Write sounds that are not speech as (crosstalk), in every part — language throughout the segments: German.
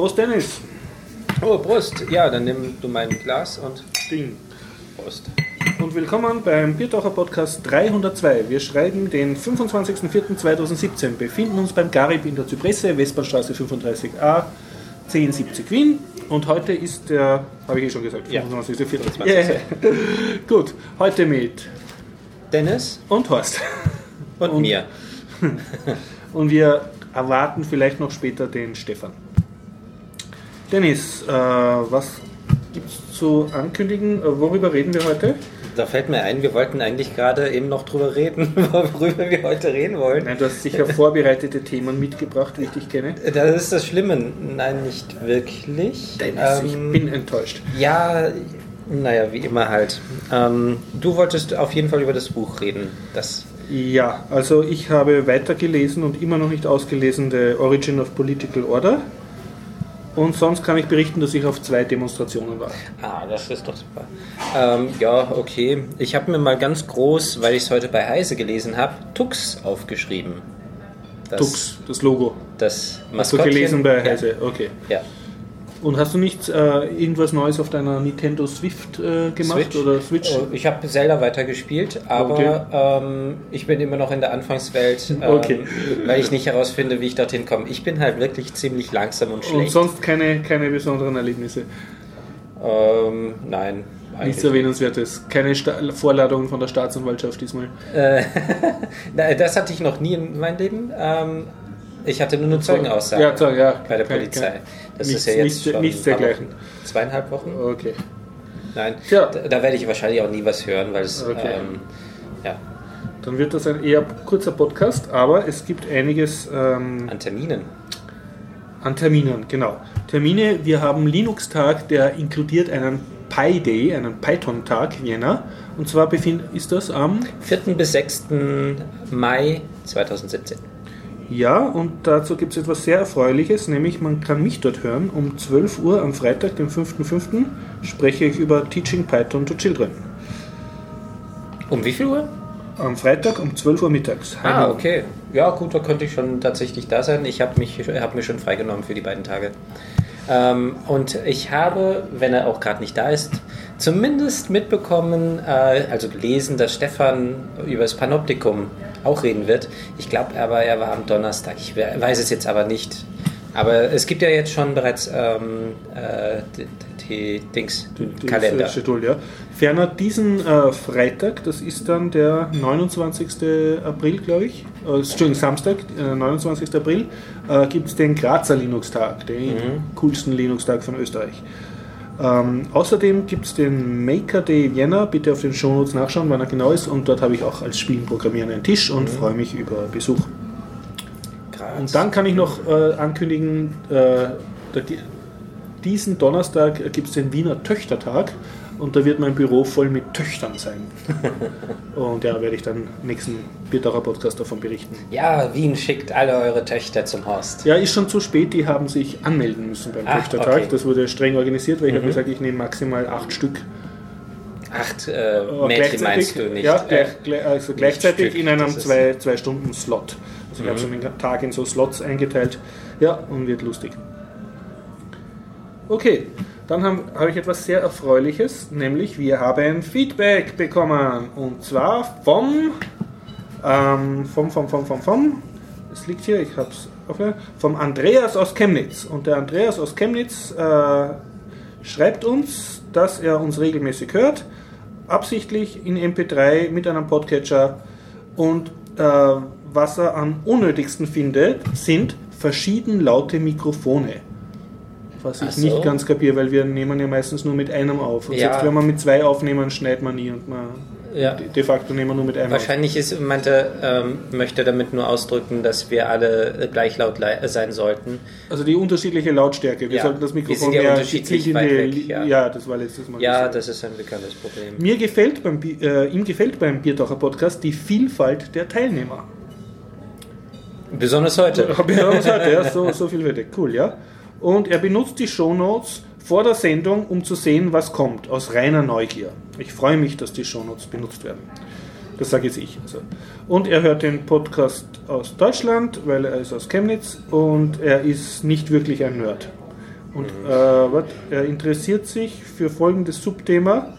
Prost, Dennis. Oh, Prost. Ja, dann nimm du mein Glas und Ding. Prost. Und willkommen beim Biertaucher Podcast 302. Wir schreiben den 25.04.2017, befinden uns beim Garib in der Zypresse, Westbahnstraße 35a, 1070 Wien. Und heute ist der, habe ich eh schon gesagt, Ja. 25.04. 25.. Yeah. Gut, heute mit Dennis und Horst. und, Und- mir. (laughs) Und wir erwarten vielleicht noch später den Stefan. Dennis, äh, was gibt es zu ankündigen? Äh, Worüber reden wir heute? Da fällt mir ein, wir wollten eigentlich gerade eben noch drüber reden, (laughs) worüber wir heute reden wollen. Nein, du hast sicher (laughs) vorbereitete Themen mitgebracht, wie ich dich kenne. Das ist das Schlimme. Nein, nicht wirklich. Dennis, ich Ähm, bin enttäuscht. Ja, naja, wie immer halt. Ähm, du wolltest auf jeden Fall über das Buch reden. Das, Ja, also ich habe weitergelesen und immer noch nicht ausgelesen The Origin of Political Order. Und sonst kann ich berichten, dass ich auf zwei Demonstrationen war. ah, das ist doch super. Ähm, ja, okay. Ich habe mir mal ganz groß, weil ich es heute bei Heise gelesen habe, Tux aufgeschrieben. Das, Tux, das Logo. Das Hast du Maskottchen. gelesen bei Ja. Heise? Okay. Ja. Und hast du nicht äh, irgendwas Neues auf deiner Nintendo Swift äh, gemacht Switch? oder Switch? Oh, Ich habe Zelda weitergespielt, aber Okay. ähm, ich bin immer noch in der Anfangswelt, ähm, Okay. weil ich nicht herausfinde, wie ich dorthin komme. Ich bin halt wirklich ziemlich langsam und Und schlecht. sonst keine, keine besonderen Erlebnisse. ähm, nein, Nichts Erwähnenswertes. Keine Sta Vorladung von der Staatsanwaltschaft diesmal. Äh, (laughs) das hatte ich noch nie in meinem Leben. Ich hatte nur eine Zeugenaussage Ja, Zeug, ja. bei der Kein- Polizei. kein- Das nichts- ist ja jetzt nichts- schon nichts dergleichen. Zweieinhalb Wochen. Okay. Nein, Tja. da, da werde ich wahrscheinlich auch nie was hören, weil es Okay. ähm, ja, Dann wird das ein eher kurzer Podcast, aber es gibt einiges ähm, an Terminen. an Terminen, genau. Termine, wir haben Linux-Tag, der inkludiert einen Pi Day, einen Python-Tag Jänner. Und zwar befind, ist das am 4. bis 6. Mai 2017. Ja, und dazu gibt es etwas sehr Erfreuliches, nämlich man kann mich dort hören. Um 12 Uhr am Freitag, dem 5.5., spreche ich über Teaching Python to Children. Um wie viel Uhr? Am Freitag um 12 Uhr mittags. Ah, Heim- okay. Ja, gut, da könnte ich schon tatsächlich da sein. Ich habe hab mich schon freigenommen für die beiden Tage. Ähm, und ich habe, wenn er auch gerade nicht da ist, zumindest mitbekommen, äh, also gelesen, dass Stefan über das Panoptikum auch reden wird. Ich glaube aber, er war am Donnerstag. Ich we- weiß es jetzt aber nicht. Aber es gibt ja jetzt schon bereits ähm, äh, die, die Dings, Die- Kalender. das Schedule, ja. Ferner diesen äh, Freitag, das ist dann der 29. April, glaube ich, äh, Entschuldigung, Samstag, äh, 29. April, äh, gibt es den Grazer Linux-Tag, den coolsten Linux-Tag von Österreich. Ähm, außerdem gibt es den Maker Day Vienna, bitte auf den Shownotes nachschauen, wann er genau ist. Und dort habe ich auch als Spielen Programmieren einen Tisch und freue mich über Besuch. Graz. Und dann kann ich noch äh, ankündigen, äh, diesen Donnerstag gibt es den Wiener Töchtertag und da wird mein Büro voll mit Töchtern sein. (laughs) und ja, werde ich dann im nächsten Biertaucher Podcast davon berichten. Ja, Wien schickt alle eure Töchter zum Horst. Ja, ist schon zu spät, die haben sich anmelden müssen beim Ah, Töchtertag. okay. Das wurde streng organisiert, weil ich habe gesagt, ich nehme maximal acht Stück. Acht äh, Aber Mädchen meinst du nicht? Ja, äh, gleich, gleich, also gleichzeitig Stück, in einem ist- zwei, zwei Stunden Slot. Also ich habe schon den Tag in so Slots eingeteilt. Ja, und wird lustig. Okay, dann habe hab ich etwas sehr Erfreuliches, nämlich wir haben Feedback bekommen. Und zwar vom, ähm, vom, vom, vom, vom, vom, es liegt hier, ich habe es vom Andreas aus Chemnitz. Und der Andreas aus Chemnitz äh, schreibt uns, dass er uns regelmäßig hört, absichtlich in MP3 mit einem Podcatcher und äh, was er am unnötigsten findet, sind verschieden laute Mikrofone. Was ich so. nicht ganz kapiere, weil wir nehmen ja meistens nur mit einem auf. Und Ja. selbst wenn wir mit zwei aufnehmen, schneidet man nie und man ja. de facto nehmen wir nur mit einem auf. Wahrscheinlich ist, meinte, ähm, möchte damit nur ausdrücken, dass wir alle äh, gleich laut lei- sein sollten. Also die unterschiedliche Lautstärke. Wir Ja. sollten das Wir Mikrofon sind ja unterschiedlich in weit weg, ja. ja, das war letztes Mal. Ja, gesagt. das ist ein bekanntes Problem. Mir gefällt beim, äh, ihm gefällt beim Biertaucher Podcast die Vielfalt der Teilnehmer. Besonders heute. (laughs) Auch gesagt, ja, so, so viel wird Cool, ja. Und er benutzt die Shownotes vor der Sendung, um zu sehen, was kommt, aus reiner Neugier. Ich freue mich, dass die Shownotes benutzt werden. Das sage jetzt ich. Also. Und er hört den Podcast aus Deutschland, weil er ist aus Chemnitz und er ist nicht wirklich ein Nerd. Und äh, wat, er interessiert sich für folgendes Subthema.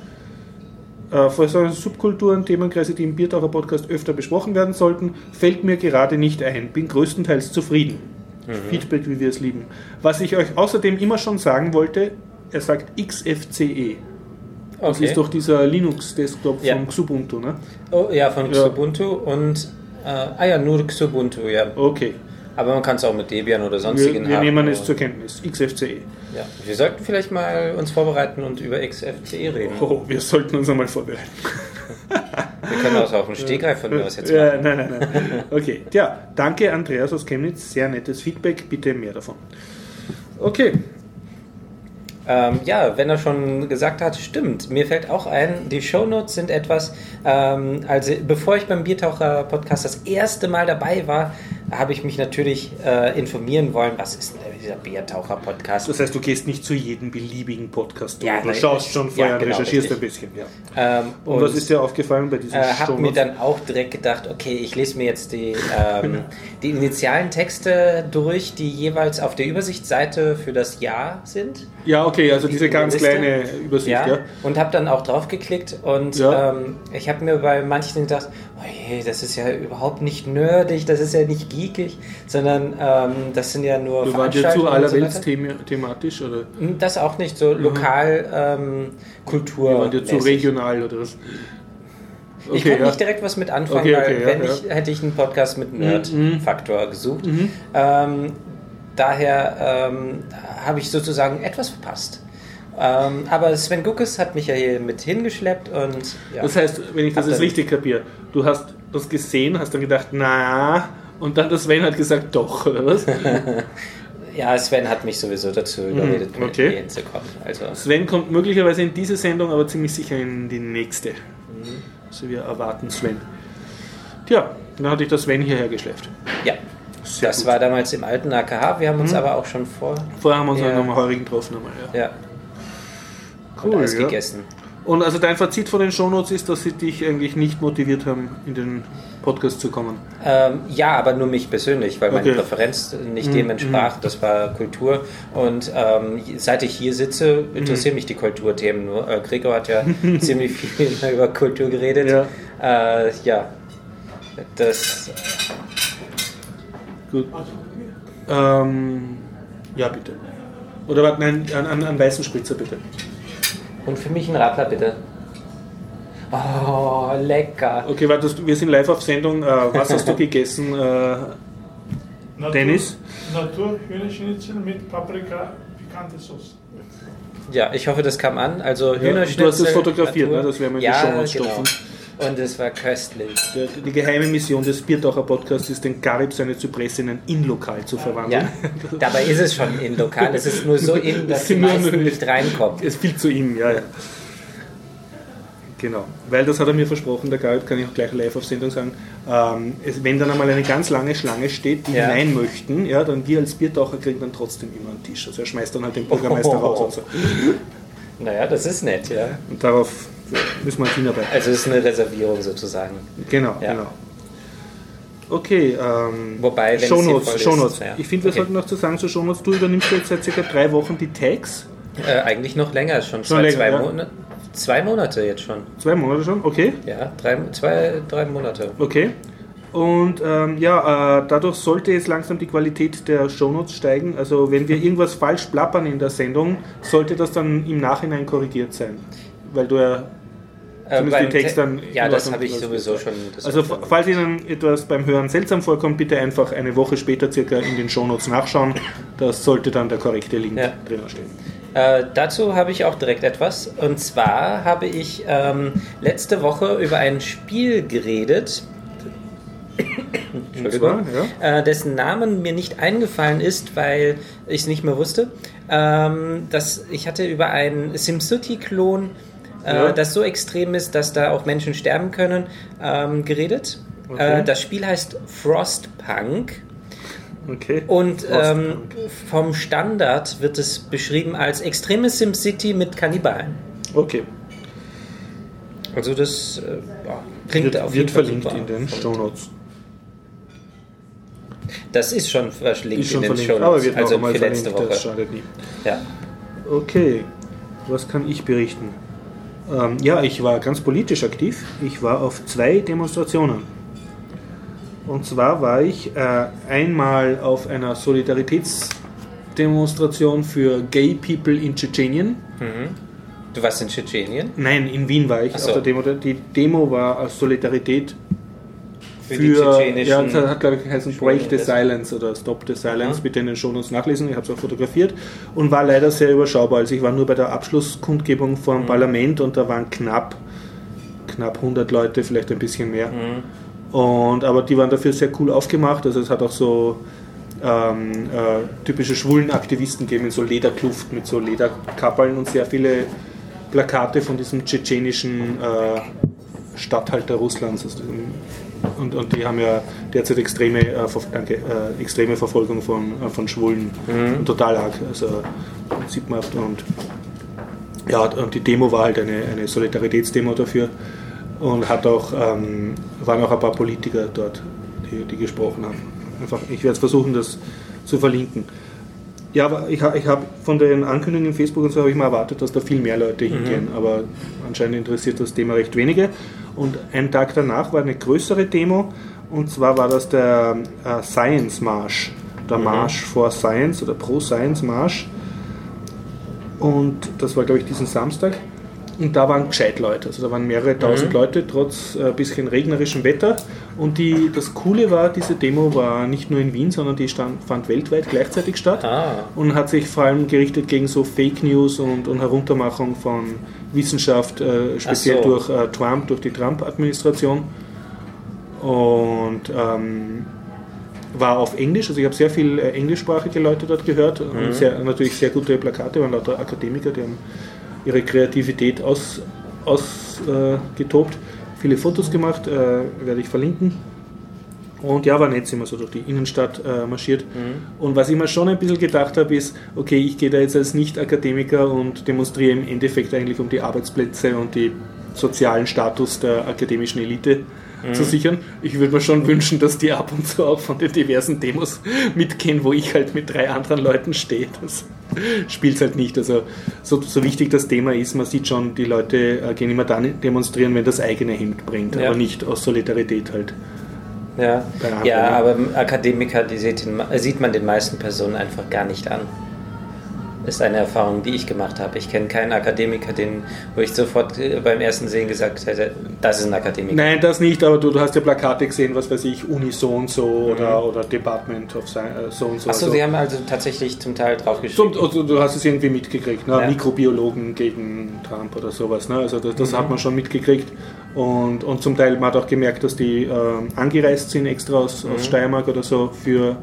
Äh, für solche Subkulturen, Themenkreise, die im Biertaucher Podcast öfter besprochen werden sollten, fällt mir gerade nicht ein. Bin größtenteils zufrieden. Feedback, wie wir es lieben. Was ich euch außerdem immer schon sagen wollte, er sagt XFCE. Das Okay. ist doch dieser Linux-Desktop Ja. von Xubuntu, ne? Oh, ja, von Ja. Xubuntu und. Äh, ah ja, nur Xubuntu, ja. Okay. Aber man kann es auch mit Debian oder Wir, sonstigen wir haben. nehmen es zur Kenntnis. XFCE. Ja. Wir sollten vielleicht mal uns vorbereiten und über XFCE reden. Oh, wir sollten uns einmal vorbereiten. Wir können auch auf dem Stegreif von mir aus jetzt machen. nein, nein, nein. Okay, ja, danke Andreas aus Chemnitz, sehr nettes Feedback, bitte mehr davon. Okay, Ähm, ja, wenn er schon gesagt hat, stimmt. Mir fällt auch ein, die Shownotes sind etwas, ähm, also bevor ich beim Biertaucher Podcast das erste Mal dabei war, habe ich mich natürlich äh, informieren wollen, was ist denn dieser Biertaucher Podcast? das heißt, du gehst nicht zu jedem beliebigen Podcast Ja, durch. Du schaust schon ja, vorher, genau, recherchierst richtig. ein bisschen. Ja. Ähm, Und, was ist dir aufgefallen bei diesen äh, habe mir dann auch direkt gedacht, okay, ich lese mir jetzt die, ähm, (laughs) die initialen Texte durch, die jeweils auf der Übersichtsseite für das Jahr sind. Ja, okay, also diese in der ganz Liste. kleine Übersicht, ja. Ja, und habe dann auch drauf geklickt und Ja. ähm, ich habe mir bei manchen gedacht, oh je, das ist ja überhaupt nicht nerdig, das ist ja nicht geekig, sondern ähm, das sind ja nur Du warst ja zu so thema thematisch oder Hm, Das auch nicht so lokal ähm, Kultur. wir waren dir zu regional oder was? ich konnte nicht direkt was mit anfangen, Okay, okay, weil ja, wenn ja. ich hätte ich einen Podcast mit Mhm. Nerd-Faktor gesucht. Ähm, daher ähm, habe ich sozusagen etwas verpasst. Ähm, aber Sven Guckes hat mich ja hier mit hingeschleppt und ja. Das heißt, wenn ich das jetzt richtig kapiere, du hast das gesehen, hast dann gedacht, na, und dann der Sven hat gesagt, doch, oder was? (laughs) Ja, Sven hat mich sowieso dazu überredet, mit Mhm, okay. hinzukommen. Also, Sven kommt möglicherweise in diese Sendung, aber ziemlich sicher in die nächste. Mhm. Also wir erwarten Sven. Tja, dann hatte ich das Sven hierher geschleppt. ja, Sehr das gut. war damals im alten AKH. Wir haben uns Mhm. aber auch schon vor. Vorher haben wir uns Ja. nochmal heurigen getroffen. Einmal, ja. Ja, Cool, und alles ja. gegessen. Und also dein Fazit von den Shownotes ist, dass sie dich eigentlich nicht motiviert haben, in den Podcast zu kommen. Ähm, ja, aber nur mich persönlich, weil meine Okay. Präferenz nicht Mhm, dem entsprach. Das war Kultur. Und ähm, seit ich hier sitze, Mhm. interessieren mich die Kulturthemen. Äh, Gregor hat ja (laughs) ziemlich viel über Kultur geredet. Ja. Äh, ja. Das, Gut. Ähm, ja, bitte. Oder warte, nein, an, an, an weißen Spritzer bitte. Und für mich ein Radler, bitte. Oh, lecker. Okay, warte, wir sind live auf Sendung. Äh, was hast du (laughs) gegessen, äh, Natur, Dennis? Naturhühnerschnitzel mit Paprika, pikante Sauce. Ja, ich hoffe, das kam an. Also Ja, Hühnerschnitzel. du hast es fotografiert, Natur. ne? Das werden wir in die ja, Shownotes genau. stopfen. Und es war köstlich. Der, die geheime Mission des Biertaucher Podcasts ist, den Garib seine Zypresse in ein Inlokal zu verwandeln. Ja, dabei ist es schon in lokal. Es ist nur so in, (laughs) dass Es die meisten nicht reinkommen. Es fiel zu ihm, ja, ja. Genau, weil das hat er mir versprochen, der Garib, kann ich auch gleich live auf Sendung sagen. Ähm, es, wenn dann einmal eine ganz lange Schlange steht, die Ja. hinein möchten, ja, dann wir als Biertaucher kriegen dann trotzdem immer einen Tisch. Also er schmeißt dann halt den (laughs) Bürgermeister Oh. raus und so. Naja, das ist nett, ja. Und darauf müssen wir halt hinarbeiten. Also es ist eine Reservierung sozusagen. Genau, Ja. genau. Okay, ähm, Wobei, wenn es Shownotes, Shownotes. ja. Ich finde, wir Okay. sollten noch zu sagen zu Shownotes, du übernimmst jetzt seit circa drei Wochen die Tags. Äh, eigentlich noch länger, schon, Schon zwei, länger, zwei, ja. Monate, zwei Monate jetzt schon. Zwei Monate schon, okay. Ja, drei, zwei, drei Monate. Okay. Und ähm, ja, äh, dadurch sollte jetzt langsam die Qualität der Shownotes steigen. Also wenn wir irgendwas falsch plappern in der Sendung, sollte das dann im Nachhinein korrigiert sein. Weil du ja Äh, Zumindest die beim Text Te- dann Ja, das habe ich sowieso schon. Das Also falls Ihnen etwas beim Hören seltsam vorkommt, bitte einfach eine Woche später circa in den Shownotes nachschauen. Das sollte dann der korrekte Link Ja. drinnen stehen. Äh, dazu habe ich auch direkt etwas. Und zwar habe ich ähm, letzte Woche über ein Spiel geredet. (coughs) Zwar, Äh, dessen Namen mir nicht eingefallen ist, weil ich es nicht mehr wusste. Ähm, das, ich hatte über einen SimCity-Klon, äh, Ja. das so extrem ist, dass da auch Menschen sterben können, ähm, geredet. Okay. Äh, das Spiel heißt Frostpunk. Okay. Und ähm, vom Standard wird es beschrieben als extreme SimCity mit Kannibalen. Okay. Also das äh, ja, klingt Wird, auf jeden wird Fall verlinkt in den Und, Shownotes. Das ist schon verlinkt Ist schon in den verlinkt, Show aber Notes, noch also für letzte verlinkt, das Woche. schadet nie. Ja. Okay, was kann ich berichten? Ähm, ja, ich war ganz politisch aktiv. Ich war auf zwei Demonstrationen. Und zwar war ich äh, einmal auf einer Solidaritätsdemonstration für Gay People in Tschetschenien. Du warst in Tschetschenien? Nein, in Wien war ich so. der Demo. Die Demo war als Solidarität Für, für, ja, das hat glaube ich geheißen Break the Silence oder Stop the Silence, Aha. bitte in den Shownotes nachlesen, ich habe es auch fotografiert und war leider sehr überschaubar. Also ich war nur bei der Abschlusskundgebung vor Mhm. dem Parlament und da waren knapp, knapp 100 Leute, vielleicht ein bisschen mehr. Mhm. Und, aber die waren dafür sehr cool aufgemacht, also es hat auch so ähm, äh, typische schwulen Aktivisten gegeben in so Lederkluft mit so Lederkappeln und sehr viele Plakate von diesem tschetschenischen äh, Statthalter Russlands. Also und, und die haben ja derzeit extreme, äh, danke, äh, extreme Verfolgung von, äh, von Schwulen. Und total arg. Also sieht man oft. Und, ja, und die Demo war halt eine, eine Solidaritätsdemo dafür. Und hat auch, ähm, waren auch ein paar Politiker dort, die, die gesprochen haben. Einfach, ich werde es versuchen, das zu verlinken. Ja, aber ich, ich habe von den Ankündigungen in Facebook und so habe ich mal erwartet, dass da viel mehr Leute hingehen, aber anscheinend interessiert das Thema recht wenige. Und einen Tag danach war eine größere Demo und zwar war das der äh, Science Marsch, der Marsch for Science oder Pro Science Marsch. Und das war, glaube ich, diesen Samstag. Und da waren gescheit Leute. Also da waren mehrere tausend Leute, trotz ein bisschen regnerischem Wetter. Und die, das Coole war, diese Demo war nicht nur in Wien, sondern die stand, fand weltweit gleichzeitig statt. Ah, Und hat sich vor allem gerichtet gegen so Fake News und, und Heruntermachung von Wissenschaft, äh, speziell so. durch äh, Trump, durch die Trump-Administration. Und ähm, war auf Englisch, also ich habe sehr viel äh, englischsprachige Leute dort gehört und sehr, natürlich sehr gute Plakate, waren lauter Akademiker, die haben ihre Kreativität ausgetobt, aus, äh, viele Fotos gemacht, äh, werde ich verlinken. Und ja, war nett, sind wir so durch die Innenstadt äh, marschiert. Und was ich mir schon ein bisschen gedacht habe, ist, okay, ich gehe da jetzt als Nicht-Akademiker und demonstriere im Endeffekt eigentlich um die Arbeitsplätze und die sozialen Status der akademischen Elite zu sichern. Ich würde mir schon wünschen, dass die ab und zu auch von den diversen Demos mitgehen, wo ich halt mit drei anderen Leuten stehe. Das spielt halt nicht. Also so, so wichtig das Thema ist, man sieht schon, die Leute äh, gehen immer dann demonstrieren, wenn das eigene Hemd bringt, Ja. aber nicht aus Solidarität halt. ja. Ja, aber Akademiker, die sieht, den, sieht man den meisten Personen einfach gar nicht an. Ist eine Erfahrung, die ich gemacht habe. Ich kenne keinen Akademiker, den, wo ich sofort äh, beim ersten Sehen gesagt hätte, das ist ein Akademiker. Nein, das nicht, aber du, du hast ja Plakate gesehen, was weiß ich, Uni so und so oder, oder Department of Sci äh, so und so. Achso, also, Sie haben also tatsächlich zum Teil draufgeschrieben. also, du hast es irgendwie mitgekriegt, ne? Ja. Mikrobiologen gegen Trump oder sowas. Ne? Also das, Mhm. das hat man schon mitgekriegt. Und, und zum Teil, man hat auch gemerkt, dass die ähm, angereist sind extra aus, Mhm. aus Steiermark oder so, für,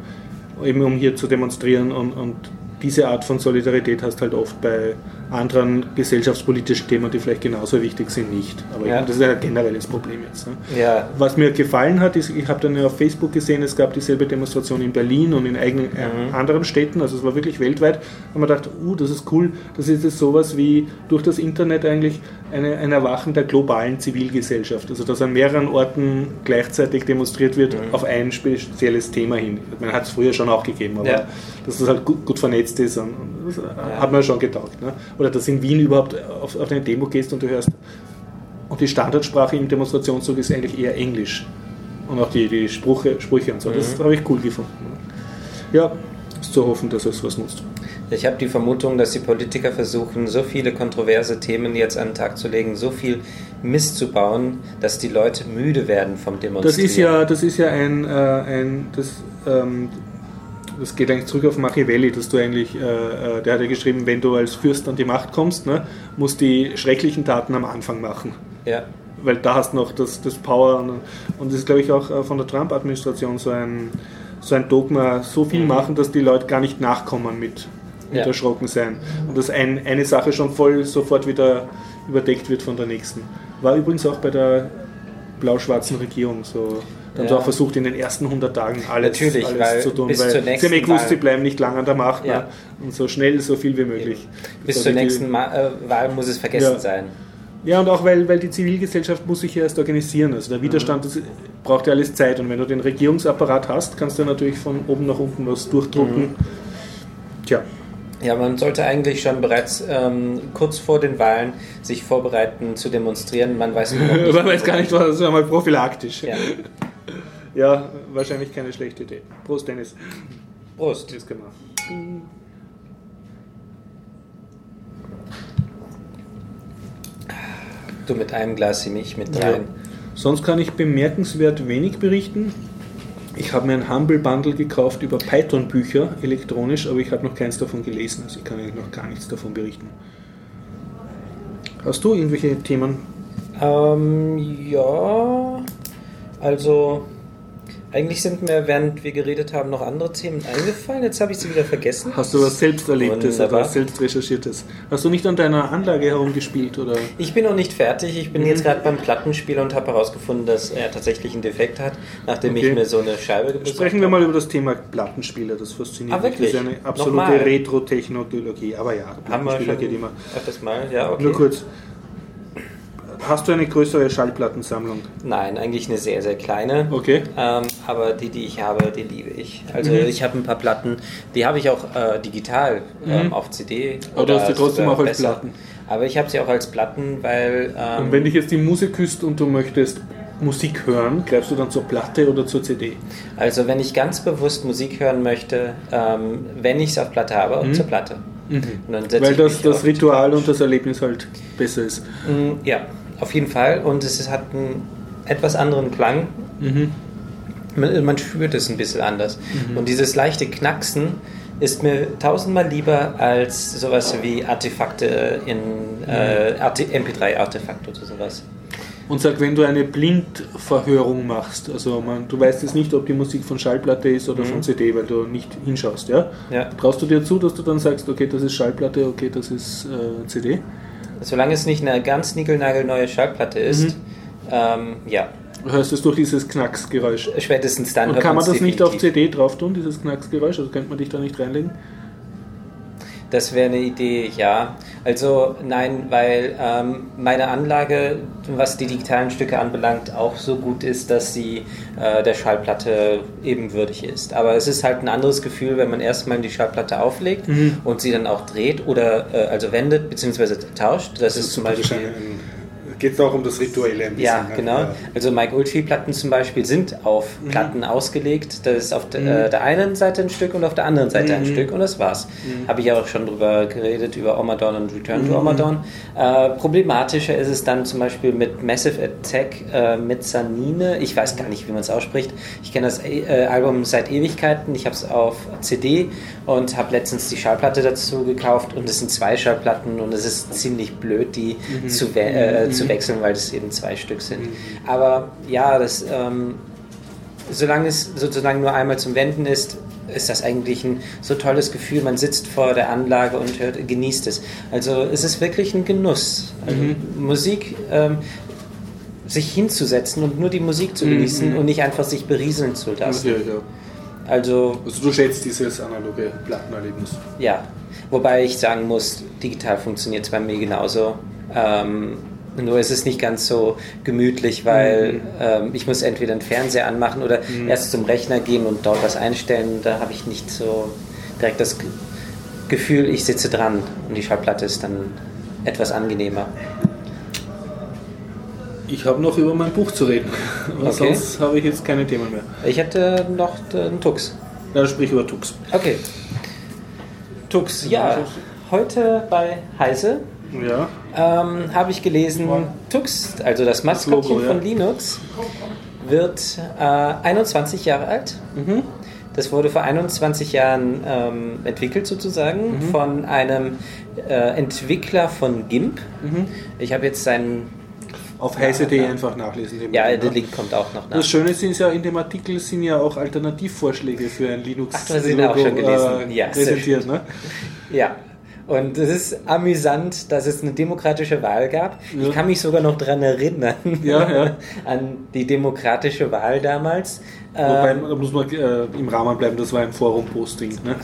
eben um hier zu demonstrieren und, und diese Art von Solidarität hast halt oft bei anderen gesellschaftspolitischen Themen, die vielleicht genauso wichtig sind, nicht. Aber Ja. das ist ein generelles Problem jetzt. Ne? Ja, Was mir gefallen hat, ist, ich habe dann ja auf Facebook gesehen, es gab dieselbe Demonstration in Berlin und in eigenen, äh, anderen Städten, also es war wirklich weltweit. Da haben wir gedacht, uh, das ist cool, das ist jetzt sowas wie durch das Internet eigentlich eine, ein Erwachen der globalen Zivilgesellschaft. Also dass an mehreren Orten gleichzeitig demonstriert wird auf ein spezielles Thema hin. Man hat es früher schon auch gegeben, aber Ja. dass das halt gut, gut vernetzt ist, und, und das hat mir schon getaugt. Ne? Oder dass in Wien überhaupt auf, auf eine Demo gehst und du hörst und die Standardsprache im Demonstrationszug ist eigentlich eher Englisch. Und auch die, die Sprüche, Sprüche und so. Das habe ich cool gefunden. Ja, ist zu hoffen, dass es was nutzt. Ich habe die Vermutung, dass die Politiker versuchen, so viele kontroverse Themen jetzt an den Tag zu legen, so viel Mist zu bauen, dass die Leute müde werden vom Das Demonstrieren. ist ja, das ist ja ein, äh, ein das, ähm, das geht eigentlich zurück auf Machiavelli, dass du eigentlich, äh, äh, der hat ja geschrieben, wenn du als Fürst an die Macht kommst, ne, musst die schrecklichen Taten am Anfang machen. Ja, weil da hast du noch das, das Power und, und das ist glaube ich auch äh, von der Trump-Administration so ein, so ein Dogma, so viel machen, dass die Leute gar nicht nachkommen mit, mit Ja. erschrocken sein und dass ein, eine Sache schon voll sofort wieder überdeckt wird von der nächsten. War übrigens auch bei der blau-schwarzen Regierung so. Da haben sie Ja. auch versucht, in den ersten 100 Tagen alles, Natürlich, alles zu tun, bis weil zur sie haben eh gewusst, sie bleiben nicht lange an der Macht Ja. ne? und so schnell, so viel wie möglich. bis Bevor zur nächsten Ma äh, Wahl muss es vergessen Ja. sein. Ja, und auch weil, weil die Zivilgesellschaft muss sich ja erst organisieren. Also der Widerstand das braucht ja alles Zeit. Und wenn du den Regierungsapparat hast, kannst du natürlich von oben nach unten was durchdrucken. Tja, Ja, man sollte eigentlich schon bereits ähm, kurz vor den Wahlen sich vorbereiten zu demonstrieren. Man weiß (laughs) nicht. man weiß gar nicht, was das ist einmal prophylaktisch. Ja. Ja, wahrscheinlich keine schlechte Idee. Prost, Dennis. Prost. Das gemacht. Du mit einem Glas Milch mit Ja. dreien. Sonst kann ich bemerkenswert wenig berichten. Ich habe mir ein Humble Bundle gekauft über Python-Bücher elektronisch, aber ich habe noch keins davon gelesen, also ich kann eigentlich noch gar nichts davon berichten. Hast du irgendwelche Themen? Ähm, ja, also eigentlich sind mir, während wir geredet haben, noch andere Themen eingefallen. Jetzt habe ich sie wieder vergessen. Hast du was selbst Erlebtes oder was selbst Recherchiertes? Hast du nicht an deiner Anlage herumgespielt oder? Ich bin noch nicht fertig. Ich bin Mhm. jetzt gerade beim Plattenspiel und habe herausgefunden, dass er tatsächlich einen Defekt hat, nachdem Okay. ich mir so eine Scheibe besorgt Sprechen wir habe. mal über das Thema Plattenspieler, das fasziniert Ah, mich. Das ist eine absolute? Retro-Technologie, aber ja, Plattenspieler geht immer. öfters mal, ja, okay. Nur kurz. Hast du eine größere Schallplattensammlung? Nein, eigentlich eine sehr, sehr kleine. Okay. Ähm, aber die, die ich habe, die liebe ich. Also Mhm. ich habe ein paar Platten, die habe ich auch äh, digital ähm, Mhm. auf CD. Aber du hast sie trotzdem auch als Platten. Aber ich habe sie auch als Platten, weil... Ähm, Und wenn dich jetzt die Musik küsst und du möchtest Musik hören, greifst du dann zur Platte oder zur CD? also wenn ich ganz bewusst Musik hören möchte, ähm, wenn ich es auf Platte habe, Mhm. zur Platte. Setze Weil das, das Ritual und das Erlebnis halt besser ist. Mm, Ja, auf jeden Fall. Und es ist- hat einen etwas anderen Klang. Mhm. Man, man spürt es ein bisschen anders. Und dieses leichte Knacksen ist mir tausendmal lieber als sowas wie Artefakte in äh, Arte- MP3-Artefakte oder sowas. Und sag, wenn du eine Blindverhörung machst, also man, du weißt jetzt nicht, ob die Musik von Schallplatte ist oder von CD, weil du nicht hinschaust, ja? Ja. Traust du dir zu, dass du dann sagst, okay, das ist Schallplatte, okay, das ist äh, CD? Solange es nicht eine ganz niegelnagelneue Schallplatte ist, ähm, ja, Hörst du es durch dieses Knacksgeräusch? spätestens dann Und kann man das nicht auf definitiv. CD drauf tun, dieses Knacksgeräusch? Also könnte man dich da nicht reinlegen? Das wäre eine Idee, ja. Also nein, weil ähm, meine Anlage, was die digitalen Stücke anbelangt, auch so gut ist, dass sie äh, der Schallplatte ebenwürdig ist. Aber es ist halt ein anderes Gefühl, wenn man erstmal die Schallplatte auflegt und sie dann auch dreht oder äh, also wendet bzw. tauscht. Das, ist zum Beispiel Geht es auch um das Rituelle ein ja, ne? genau. Also Mike Oldfield-Platten zum Beispiel sind auf Mhm. Platten ausgelegt. Das ist auf de, äh, der einen Seite ein Stück und auf der anderen Seite Mhm. ein Stück und das war's. Habe ich ja auch schon drüber geredet, über Omadon und Return Mhm. to Omadon. Äh, problematischer ist es dann zum Beispiel mit Massive Attack äh, Mezzanine. Ich weiß gar nicht, wie man es ausspricht. Ich kenne das äh, Album seit Ewigkeiten. Ich habe es auf CD und habe letztens die Schallplatte dazu gekauft und es sind zwei Schallplatten und es ist ziemlich blöd, die Mhm. zu, äh, zu wechseln, weil es eben zwei Stück sind. Aber ja, das, ähm, solange es sozusagen nur einmal zum Wenden ist, ist das eigentlich ein so tolles Gefühl. Man sitzt vor der Anlage und hört, genießt es. Also es ist wirklich ein Genuss. Also Musik, ähm, sich hinzusetzen und nur die Musik zu genießen und nicht einfach sich berieseln zu lassen. Ja, ja. Also Also du schätzt dieses analoge Plattenerlebnis. ja, wobei ich sagen muss, digital funktioniert es bei mir genauso. Ähm, nur ist es nicht ganz so gemütlich, weil ähm, ich muss entweder den Fernseher anmachen oder erst zum Rechner gehen und dort was einstellen. Da habe ich nicht so direkt das Ge- Gefühl, ich sitze dran und die Schallplatte ist dann etwas angenehmer. Ich habe noch über mein Buch zu reden. (laughs) Aber Okay. sonst habe ich jetzt keine Themen mehr. Ich hätte noch einen Tux. Dann sprich über Tux. Okay. Tux, ja. Heute bei Heise Ja. ähm, habe ich gelesen, Tux, also das Maskottchen Logo, ja. von Linux, wird äh, 21 Jahre alt. Mhm. Das wurde vor 21 Jahren ähm, entwickelt sozusagen Mhm. von einem äh, Entwickler von GIMP. Mhm. Ich habe jetzt seinen, Auf heise.de ja. einfach nachlesen. ja, Buch, der ne? Link kommt auch noch nach. Das Schöne sind ja in dem Artikel sind ja auch Alternativvorschläge für ein Linux Ach, hast ihn auch schon gelesen. äh, Ja, präsentiert. Ne? Ja. Und es ist amüsant, dass es eine demokratische Wahl gab. Ja. Ich kann mich sogar noch daran erinnern, Ja, ja. (laughs) an die demokratische Wahl damals. Wobei, Ähm, da muss man äh, im Rahmen bleiben, das war ein Forum-Posting. Ne?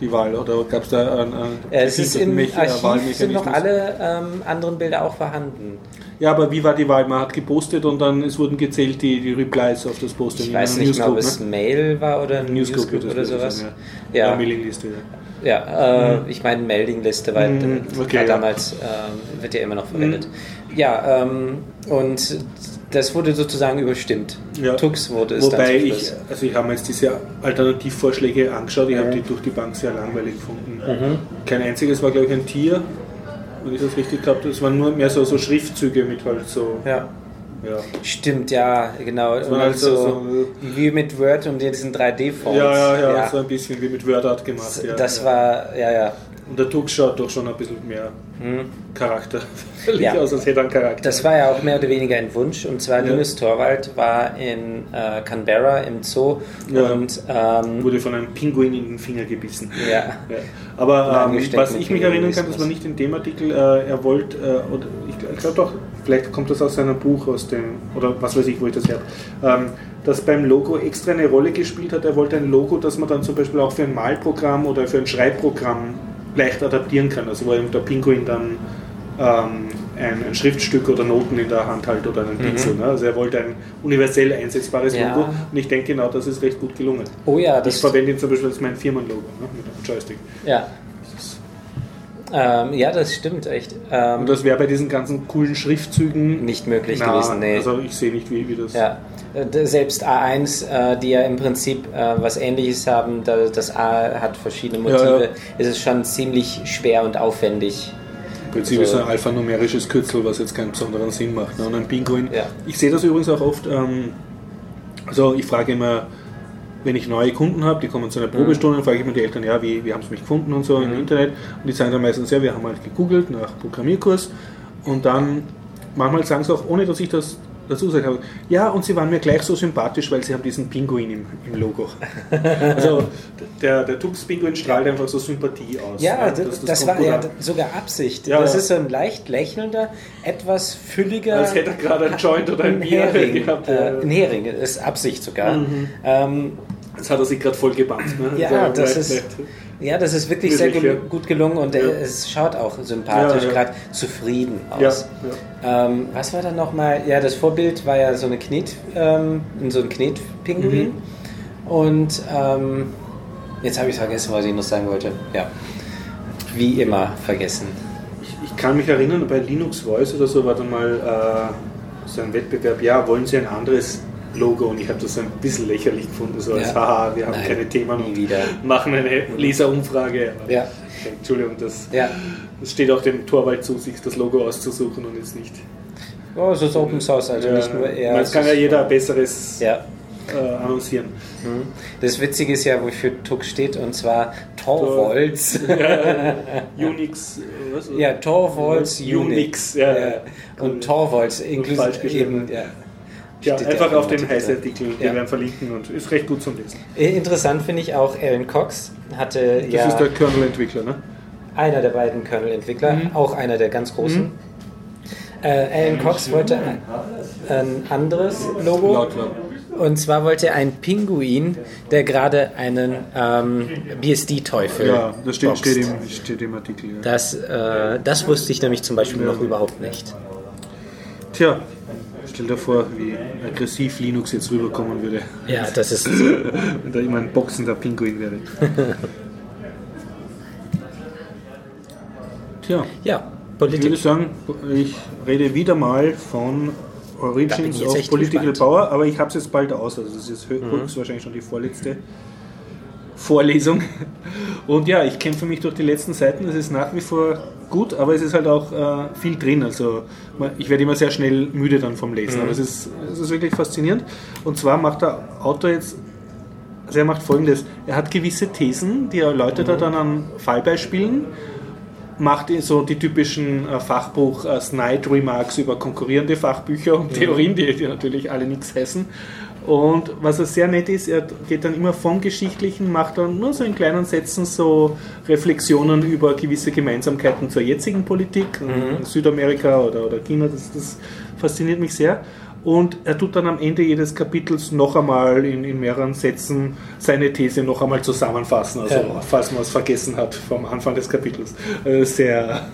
die Wahl? Oder gab es da einen, einen Es ist im Mech- Archiv sind noch alle ähm, anderen Bilder auch vorhanden. Ja, aber wie war die Wahl? Man hat gepostet und dann es wurden gezählt die, die Replies auf das Posting. Ich weiß nicht mehr, ob Newsgroup, es ne? Mail war oder ein Newsgroup Newsgroup oder sowas. sein, ja. Ja, Ja, Mailingliste, ja. Ja äh, ich meine Mailingliste, weil Mhm, das okay, ja. damals ähm, wird ja immer noch verwendet. Ja, ähm, und das wurde sozusagen überstimmt. Ja. Tux wurde es dann Wobei zum ich, also ich habe mir jetzt diese Alternativvorschläge angeschaut, ich habe Mhm. die durch die Bank sehr langweilig gefunden. Kein einziges war, glaube ich, ein Tier, wenn ich das richtig habe. Es waren nur mehr so, so Schriftzüge mit halt so. Ja. Ja, Stimmt, ja, genau. Und halt so- so, wie mit Word und diesen 3D-Fonts. ja, ja, ja, so ein bisschen wie mit WordArt gemacht. Ja, das war, ja, ja. Und der Tux schaut doch schon ein bisschen mehr. Charakter (laughs) Ja. aus, als hätte er Charakter. Das war ja auch mehr oder weniger ein Wunsch. Und zwar Ja. Linus Torvald war in äh, Canberra im Zoo Ja. und ähm, wurde von einem Pinguin in den Finger gebissen. ja, Ja. Aber ähm, was ich mich erinnern kann, das war nicht in dem Artikel, äh, er wollte, äh, oder ich, ich glaube doch, vielleicht kommt das aus seinem Buch, aus dem, oder was weiß ich, wo ich das her habe, ähm, das beim Logo extra eine Rolle gespielt hat. Er wollte ein Logo, das man dann zum Beispiel auch für ein Malprogramm oder für ein Schreibprogramm leicht adaptieren kann. Also wo eben der Pinguin dann ähm, ein, ein Schriftstück oder Noten in der Hand halt oder einen Pinsel. Ne? Also er wollte ein universell einsetzbares Mhm. Ja. Logo und ich denke genau, das ist recht gut gelungen. oh ja, Ich das, verwende ihn zum Beispiel als mein Firmenlogo ne? mit einem Joystick. ja. Ähm, ja, das stimmt echt. Ähm, Und das wäre bei diesen ganzen coolen Schriftzügen nicht möglich na, gewesen, nee. Also ich sehe nicht, wie, wie das. Ja, selbst A1, äh, die ja im Prinzip äh, was ähnliches haben, da das A hat verschiedene Ja, Motive, ja. ist es schon ziemlich schwer und aufwendig. Im Prinzip Also- ist ein alphanumerisches Kürzel, was jetzt keinen besonderen Sinn macht. Ne? Und ein Pinguin. Ja. Ich sehe das übrigens auch oft. Ähm, also ich frage immer, wenn ich neue Kunden habe, die kommen zu einer Probestunde, dann frage ich immer die Eltern, ja, wie, wie haben sie mich gefunden und so im Mhm. Internet. Und die sagen dann meistens, ja, wir haben halt gegoogelt nach Programmierkurs. Und dann, manchmal sagen sie auch, ohne dass ich das dazu gesagt habe, ja, und sie waren mir gleich so sympathisch, weil sie haben diesen Pinguin im, im Logo. also der, der Tux-Pinguin strahlt einfach so Sympathie aus. Ja, d- Das- das, das war ja sogar Absicht. Ja, das ja. ist so ein leicht lächelnder, etwas fülliger. Als hätte er gerade ein Joint oder ein Bier Hering. gehabt. Äh, Ja. ein Hering, das ist Absicht sogar. Mhm. Ähm, Jetzt hat er sich gerade voll gebannt. Ne? ja, Also, das ist, vielleicht- ja, das ist wirklich sehr gel gut gelungen und Ja. es schaut auch sympathisch, Ja, gerade zufrieden aus. Ähm, was war dann nochmal? Ja, das Vorbild war ja so eine Knet, ähm, so ein Knetpinguin. Mhm. Und ähm, jetzt habe ich vergessen, was ich noch sagen wollte. Ja, wie immer vergessen. Ich, ich kann mich erinnern, bei Linux Voice oder so war dann mal äh, so ein Wettbewerb, ja, wollen Sie ein anderes Logo? Und ich habe das so ein bisschen lächerlich gefunden, so als, Ja. haha, wir haben Nein, keine Themen und wieder. machen eine Leserumfrage. Aber Ja. Entschuldigung, das, Ja, das steht auch dem Torwald zu, sich das Logo auszusuchen und jetzt nicht. oh, es ist Open Source, also Ja, nicht nur er. Es kann ja jeder besseres Ja. äh, annoncieren. Mhm. Das Witzige ist ja, wofür Tuck steht, und zwar Torvalds. (laughs) (laughs) Unix, äh, was? ja, Torvalds Unix, Unix. ja, Ja. ja. Und Torvalds inklusive eben. Ja. Ja, Steht einfach auf dem im Heißartikel, Artikel. wir Ja. werden verlinken und ist recht gut zum Lesen. Äh, Interessant finde ich auch, Alan Cox hatte Das ja ist der Kernel-Entwickler, ne? einer der beiden Kernel-Entwickler, Mhm. auch einer der ganz großen. Äh, Alan Cox wollte ein, ein anderes Logo. Laut war. Und zwar wollte er einen Pinguin, der gerade einen ähm, BSD-Teufel. Ja, das steht, boxt. steht, im, steht im Artikel. Ja. Das, äh, das wusste ich nämlich zum Beispiel Ja. noch überhaupt nicht. Tja, stell dir vor, wie aggressiv Linux jetzt rüberkommen würde, Ja, das ist. (laughs) wenn da immer ein boxender Pinguin wäre. (laughs) Tja, Ja, ich würde Politik. sagen, ich rede wieder mal von Origins of Political gespannt. Power, aber ich habe es jetzt bald aus, also das ist hö- höchstwahrscheinlich schon die vorletzte Vorlesung. Und ja, ich kämpfe mich durch die letzten Seiten, es ist nach wie vor gut, aber es ist halt auch äh, viel drin, also ich werde immer sehr schnell müde dann vom Lesen, aber es ist, es ist wirklich faszinierend. Und zwar macht der Autor jetzt also er macht folgendes: Er hat gewisse Thesen, die erläutert er dann an Fallbeispielen, macht so die typischen äh, Fachbuch äh, Snide-Remarks über konkurrierende Fachbücher und Theorien, die, die natürlich alle nichts heißen. Und was er sehr nett ist, er geht dann immer vom Geschichtlichen, macht dann nur so in kleinen Sätzen so Reflexionen über gewisse Gemeinsamkeiten zur jetzigen Politik, in Südamerika oder, oder China, das, das fasziniert mich sehr. Und er tut dann am Ende jedes Kapitels noch einmal in, in mehreren Sätzen seine These noch einmal zusammenfassen, also Ja. falls man es vergessen hat vom Anfang des Kapitels. Äh, Sehr,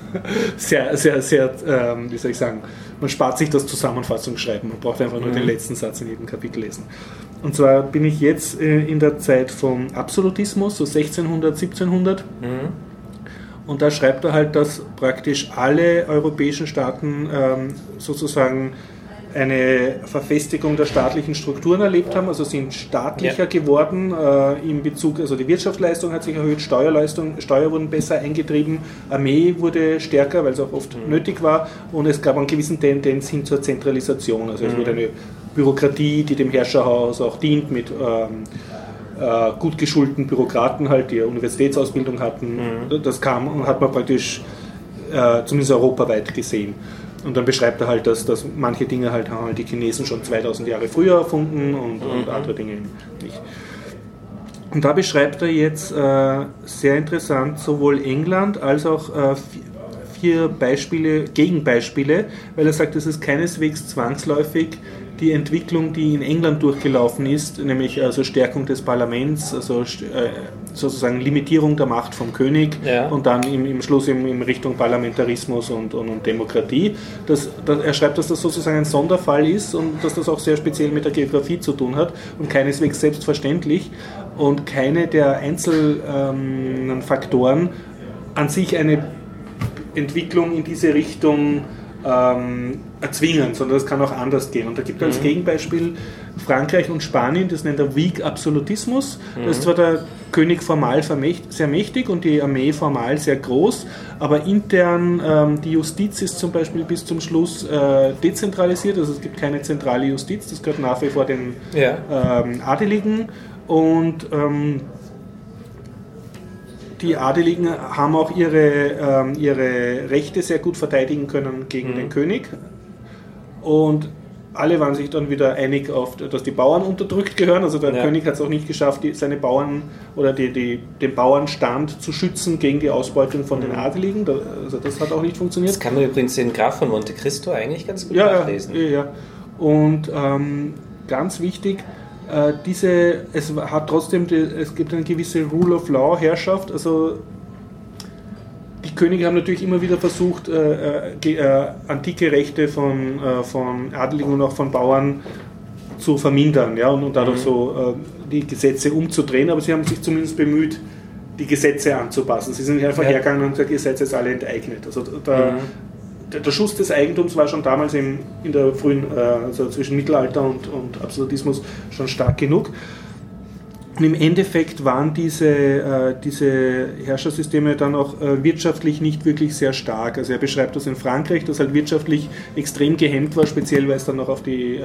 sehr, sehr, sehr, ähm, wie soll ich sagen, man spart sich das Zusammenfassungsschreiben, man braucht einfach nur den letzten Satz in jedem Kapitel lesen. Und zwar bin ich jetzt äh, in der Zeit vom Absolutismus, so 1600, 1700. Und da schreibt er halt, dass praktisch alle europäischen Staaten ähm, sozusagen eine Verfestigung der staatlichen Strukturen erlebt haben, also sind staatlicher Ja. geworden äh, in Bezug, also die Wirtschaftsleistung hat sich erhöht, Steuerleistung, Steuer wurden besser eingetrieben, Armee wurde stärker, weil es auch oft nötig war und es gab eine gewisse Tendenz hin zur Zentralisation, also es wurde eine Bürokratie, die dem Herrscherhaus auch dient mit ähm, äh, gut geschulten Bürokraten halt, die Universitätsausbildung hatten. Das kam und hat man praktisch äh, zumindest europaweit gesehen. Und dann beschreibt er halt, dass, dass manche Dinge halt haben die Chinesen schon 2000 Jahre früher erfunden und, und andere Dinge nicht. Und da beschreibt er jetzt äh, sehr interessant sowohl England als auch äh, vi- vier Beispiele, Gegenbeispiele, weil er sagt, es ist keineswegs zwangsläufig die Entwicklung, die in England durchgelaufen ist, nämlich also Stärkung des Parlaments, also äh, sozusagen Limitierung der Macht vom König Ja. und dann im, im Schluss in, in Richtung Parlamentarismus und, und, und Demokratie. Das, das, er schreibt, dass das sozusagen ein Sonderfall ist und dass das auch sehr speziell mit der Geografie zu tun hat und keineswegs selbstverständlich und keine der einzelnen Faktoren an sich eine Entwicklung in diese Richtung ähm, erzwingen, sondern es kann auch anders gehen. Und da gibt er als Gegenbeispiel Frankreich und Spanien, das nennt er Weak Absolutismus. Da ist zwar der König formal sehr mächtig und die Armee formal sehr groß, aber intern ähm, die Justiz ist zum Beispiel bis zum Schluss äh, dezentralisiert, also es gibt keine zentrale Justiz, das gehört nach wie vor den Ja. ähm, Adeligen und ähm, die Adeligen haben auch ihre, ähm, ihre Rechte sehr gut verteidigen können gegen den König. Und alle waren sich dann wieder einig, auf, dass die Bauern unterdrückt gehören. Also der Ja. König hat es auch nicht geschafft, die, seine Bauern oder die, die, den Bauernstand zu schützen gegen die Ausbeutung von den Adeligen. Da, also das hat auch nicht funktioniert. Das kann man übrigens den Graf von Monte Cristo eigentlich ganz gut ja, nachlesen. ja, ja. Und ähm, ganz wichtig, äh, diese, es hat trotzdem, die, es gibt eine gewisse Rule of Law Herrschaft, also die Könige haben natürlich immer wieder versucht, äh, äh, äh, antike Rechte von, äh, von Adeligen und auch von Bauern zu vermindern ja, und, und dadurch so äh, die Gesetze umzudrehen, aber sie haben sich zumindest bemüht, die Gesetze anzupassen. Sie sind nicht einfach Ja. hergegangen und gesagt, ihr seid jetzt alle enteignet. Also da, der, der Schuss des Eigentums war schon damals im, in der frühen, äh, also zwischen Mittelalter und, und Absolutismus schon stark genug. Und im Endeffekt waren diese, äh, diese Herrschersysteme dann auch äh, wirtschaftlich nicht wirklich sehr stark. Also er beschreibt das in Frankreich, das halt wirtschaftlich extrem gehemmt war, speziell weil es dann noch auf die äh,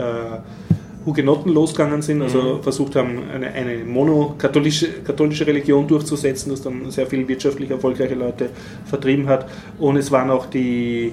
Hugenotten losgegangen sind, also versucht haben, eine, eine monokatholische katholische Religion durchzusetzen, das dann sehr viele wirtschaftlich erfolgreiche Leute vertrieben hat. Und es waren auch die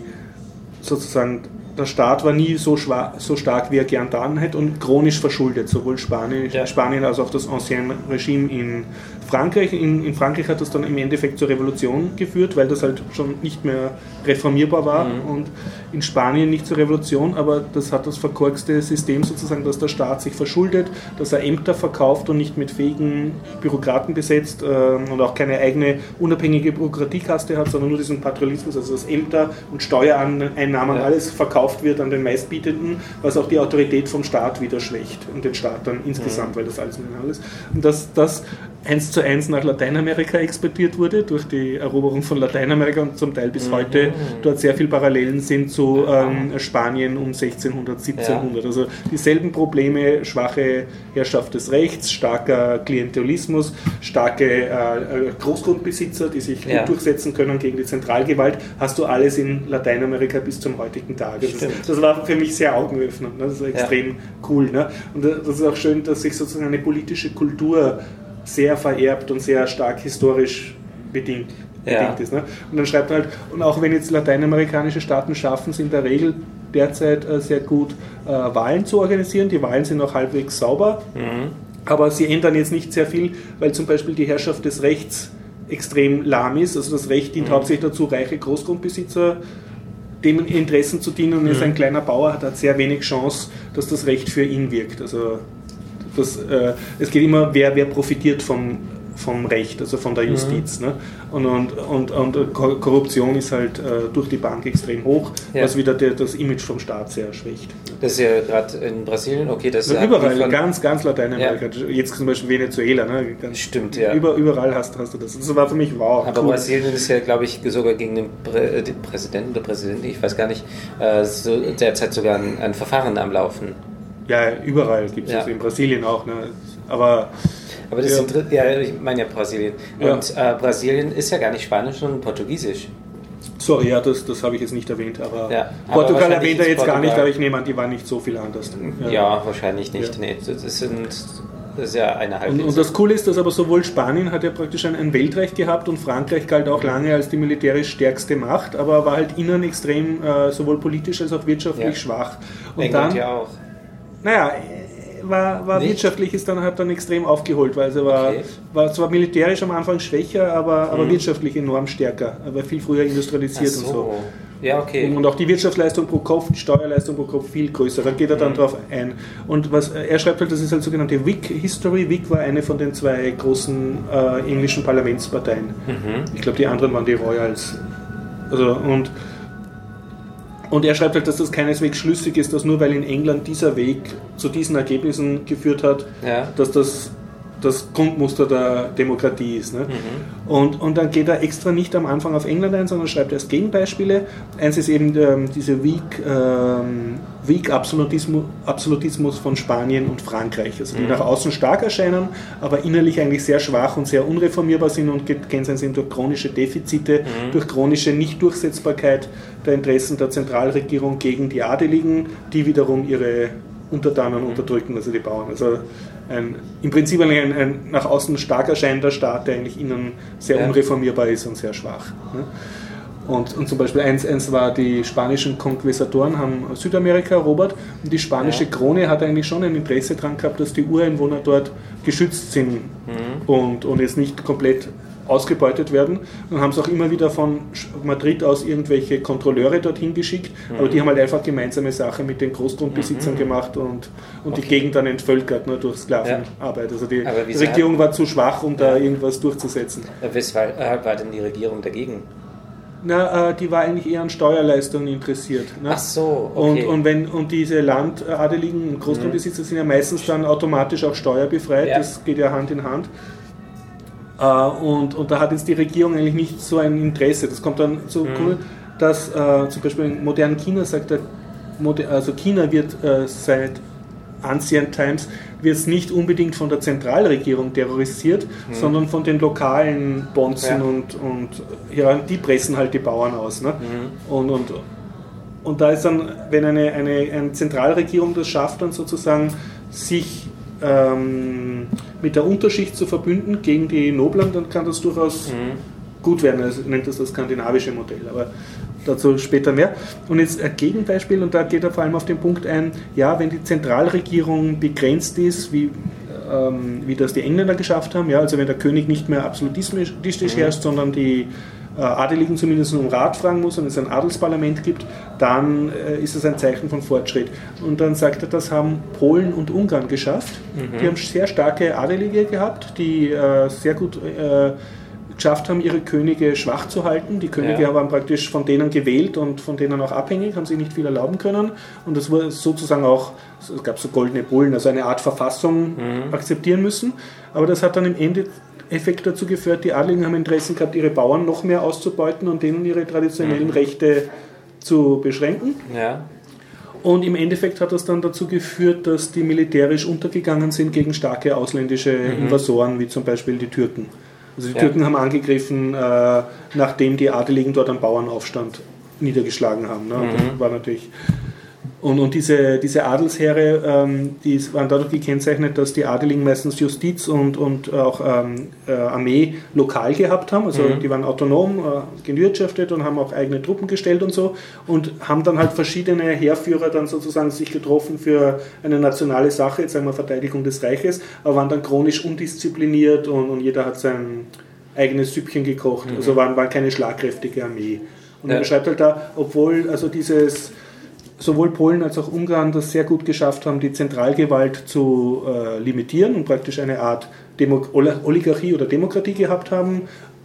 sozusagen der Staat war nie so, schwa- so stark, wie er gern getan hätte und chronisch verschuldet, sowohl Spanien, Ja. Spanien als auch das Ancien Regime in Frankreich. In, in Frankreich hat das dann im Endeffekt zur Revolution geführt, weil das halt schon nicht mehr reformierbar war und in Spanien nicht zur Revolution, aber das hat das verkorkste System sozusagen, dass der Staat sich verschuldet, dass er Ämter verkauft und nicht mit fähigen Bürokraten besetzt ähm, und auch keine eigene unabhängige Bürokratiekaste hat, sondern nur diesen Patriotismus, also dass Ämter und Steuereinnahmen Ja. alles verkauft wird an den Meistbietenden, was auch die Autorität vom Staat wieder schwächt und den Staat dann insgesamt, weil das alles miteinander ist. Und dass das eins zu eins nach Lateinamerika exportiert wurde durch die Eroberung von Lateinamerika und zum Teil bis heute dort sehr viele Parallelen sind zu ähm, Spanien um 1600, 1700. Also dieselben Probleme, schwache Herrschaft des Rechts, starker Klientelismus, starke äh, äh, Großgrundbesitzer, die sich Ja. gut durchsetzen können gegen die Zentralgewalt, hast du alles in Lateinamerika bis zum heutigen Tage. Das, Stimmt. das war für mich sehr augenöffnend. Ne? Das ist extrem cool. Ne? Und äh, das ist auch schön, dass sich sozusagen eine politische Kultur sehr vererbt und sehr stark historisch bedingt, Ja. bedingt ist. Ne? Und dann schreibt er halt, und auch wenn jetzt lateinamerikanische Staaten schaffen es in der Regel derzeit äh, sehr gut, äh, Wahlen zu organisieren. Die Wahlen sind auch halbwegs sauber, aber sie ändern jetzt nicht sehr viel, weil zum Beispiel die Herrschaft des Rechts extrem lahm ist. Also das Recht dient hauptsächlich dazu, reiche Großgrundbesitzer dem Interessen zu dienen und ist ein kleiner Bauer, hat, hat sehr wenig Chance, dass das Recht für ihn wirkt. Also das, äh, es geht immer, wer, wer profitiert vom, vom Recht, also von der Justiz. Ne? Und, und, und, und Kor- Korruption ist halt äh, durch die Bank extrem hoch, Ja. was wieder der, das Image vom Staat sehr schwächt. Das ist ja gerade in Brasilien, okay, das hat überall, ganz, ganz Lateinamerika. Jetzt zum Beispiel Venezuela. Ne? Ganz, Stimmt, ja. Über, überall hast, hast du das. Das war für mich wow. Aber cool. Brasilien ist ja, glaube ich, sogar gegen den, Prä äh, den Präsidenten oder Präsidentin, ich weiß gar nicht, äh, so derzeit sogar ein, ein Verfahren am Laufen. Ja, überall gibt es Ja. das, in Brasilien auch. Ne? Aber Aber das Ja. sind, ja, ich meine ja Brasilien. Ja. Und äh, Brasilien ist ja gar nicht Spanisch, sondern Portugiesisch. sorry, ja, das, das habe ich jetzt nicht erwähnt. Aber Ja, aber Portugal erwähnt er jetzt gar nicht, Portugal- aber ich nehme an, die waren nicht so viel anders. Ja, wahrscheinlich nicht. Ja. Nee, das sind das ist ja eine Und, Halbinsel. und das Coole ist, dass aber sowohl Spanien hat ja praktisch ein, ein Weltrecht gehabt und Frankreich galt auch lange als die militärisch stärkste Macht, aber war halt innen extrem äh, sowohl politisch als auch wirtschaftlich Ja. schwach. Und England dann, ja auch. Naja, war, war Nicht? wirtschaftlich ist dann hat dann extrem aufgeholt, weil sie war, Okay. war zwar militärisch am Anfang schwächer, aber, aber Mhm. wirtschaftlich enorm stärker, aber viel früher industrialisiert und so. Ja, okay. Und auch die Wirtschaftsleistung pro Kopf, die Steuerleistung pro Kopf viel größer. Da geht er dann Mhm. drauf ein. Und was er schreibt halt, das ist halt sogenannte WIC History. WIC war eine von den zwei großen äh, englischen Parlamentsparteien. Mhm. Ich glaube, die anderen waren die Royals. Also, und, und er schreibt halt, dass das keineswegs schlüssig ist, dass nur weil in England dieser Weg zu diesen Ergebnissen geführt hat, Ja. dass das das Grundmuster der Demokratie ist. Ne? Mhm. Und, und dann geht er extra nicht am Anfang auf England ein, sondern schreibt erst Gegenbeispiele. Eins ist eben ähm, diese Weak, ähm, Weak Absolutismus, Absolutismus von Spanien und Frankreich, also die Mhm. nach außen stark erscheinen, aber innerlich eigentlich sehr schwach und sehr unreformierbar sind und gekennzeichnet sind durch chronische Defizite, Mhm. durch chronische Nichtdurchsetzbarkeit der Interessen der Zentralregierung gegen die Adeligen, die wiederum ihre Untertanen Mhm. unterdrücken, also die Bauern. Also ein, im Prinzip eigentlich ein, ein nach außen stark erscheinender Staat, der eigentlich innen sehr unreformierbar ist und sehr schwach. ne? Und, und zum Beispiel eins, eins war, die spanischen Konquistadoren haben Südamerika erobert und die spanische Ja. Krone hat eigentlich schon ein Interesse daran gehabt, dass die Ureinwohner dort geschützt sind Mhm. und, und jetzt nicht komplett ausgebeutet werden. Und haben es auch immer wieder von Madrid aus irgendwelche Kontrolleure dorthin geschickt, aber Mhm. die haben halt einfach gemeinsame Sache mit den Großgrundbesitzern gemacht und, und die Okay. Gegend dann entvölkert nur durch Sklavenarbeit. Also die Aber Regierung war zu schwach, um da Ja. irgendwas durchzusetzen. Weshalb äh, war denn die Regierung dagegen? Na, äh, die war eigentlich eher an Steuerleistungen interessiert. Ne? Ach so, okay. Und, und, wenn, und diese Landadeligen und Großgrundbesitzer sind ja meistens dann automatisch auch steuerbefreit, Ja. das geht ja Hand in Hand. Äh, und, und da hat jetzt die Regierung eigentlich nicht so ein Interesse. Das kommt dann so Mhm. cool, dass äh, zum Beispiel in modernen China sagt er, also China wird äh, seit Ancient Times wird es nicht unbedingt von der Zentralregierung terrorisiert, sondern von den lokalen Bonzen Mhm. Ja. und, und ja, die pressen halt die Bauern aus. Ne? Mhm. Und, und, und da ist dann, wenn eine, eine, eine Zentralregierung das schafft, dann sozusagen sich ähm, mit der Unterschicht zu verbünden gegen die Noblen, dann kann das durchaus Mhm. gut werden. Also nennt das das skandinavische Modell, aber dazu später mehr. Und jetzt ein Gegenbeispiel, und da geht er vor allem auf den Punkt ein, ja, wenn die Zentralregierung begrenzt ist, wie, ähm, wie das die Engländer geschafft haben, ja, also wenn der König nicht mehr absolutistisch herrscht, sondern die Adeligen zumindest um Rat fragen muss und es ein Adelsparlament gibt, dann äh, ist es ein Zeichen von Fortschritt. Und dann sagt er, das haben Polen und Ungarn geschafft. Die haben sehr starke Adelige gehabt, die äh, sehr gut äh, geschafft haben, ihre Könige schwach zu halten. Die Könige Ja. waren praktisch von denen gewählt und von denen auch abhängig, haben sich nicht viel erlauben können. Und das war sozusagen auch, es gab so goldene Bullen, also eine Art Verfassung akzeptieren müssen. Aber das hat dann im Endeffekt dazu geführt, die Adligen haben Interessen gehabt, ihre Bauern noch mehr auszubeuten und denen ihre traditionellen Rechte zu beschränken. Ja. Und im Endeffekt hat das dann dazu geführt, dass die militärisch untergegangen sind gegen starke ausländische Invasoren, wie zum Beispiel die Türken. Also die Ja. Türken haben angegriffen, äh, nachdem die Adeligen dort einen Bauernaufstand niedergeschlagen haben. Ne? Und das war natürlich und, und diese, diese Adelsheere, ähm, die waren dadurch gekennzeichnet, dass die Adeligen meistens Justiz und, und auch ähm, äh, Armee lokal gehabt haben. Also die waren autonom, äh, gewirtschaftet und haben auch eigene Truppen gestellt und so. Und haben dann halt verschiedene Heerführer dann sozusagen sich getroffen für eine nationale Sache, jetzt sagen wir Verteidigung des Reiches, aber waren dann chronisch undiszipliniert und, und jeder hat sein eigenes Süppchen gekocht. Also waren, waren keine schlagkräftige Armee. Und Ja. er beschreibt halt da, obwohl also dieses sowohl Polen als auch Ungarn das sehr gut geschafft haben, die Zentralgewalt zu äh, limitieren und praktisch eine Art Demo Oli- Oligarchie oder Demokratie gehabt haben,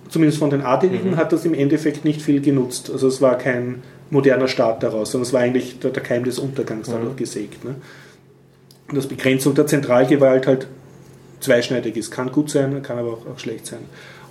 zumindest von den Adeligen, hat das im Endeffekt nicht viel genutzt. Also es war kein moderner Staat daraus, sondern es war eigentlich der, der Keim des Untergangs dadurch gesägt. Ne? Und dass Begrenzung der Zentralgewalt halt zweischneidig ist. Kann gut sein, kann aber auch, auch schlecht sein.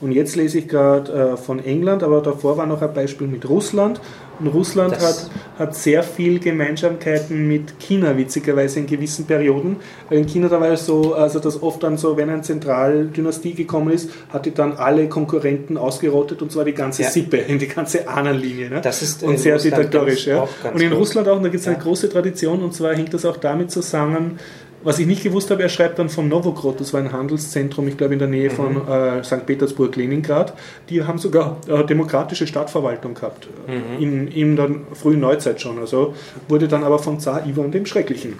Und jetzt lese ich gerade äh, von England, aber davor war noch ein Beispiel mit Russland. Russland Das- hat, hat sehr viel Gemeinsamkeiten mit China, witzigerweise in gewissen Perioden. Weil in China da war es so, also dass oft dann so, wenn eine Zentraldynastie gekommen ist, hat die dann alle Konkurrenten ausgerottet und zwar die ganze Ja. Sippe, in (laughs) die ganze Ahnenlinie. Ne? Das ist und sehr Russland diktatorisch. Ja. Und in gut. Russland auch, und da gibt es eine große Tradition, und zwar hängt das auch damit zusammen, was ich nicht gewusst habe, er schreibt dann von Novogrod, das war ein Handelszentrum, ich glaube in der Nähe von Mhm. äh, St. Petersburg, Leningrad. Die haben sogar äh, demokratische Stadtverwaltung gehabt, Mhm. in, in der frühen Neuzeit schon. Also wurde dann aber von Zar Ivan dem Schrecklichen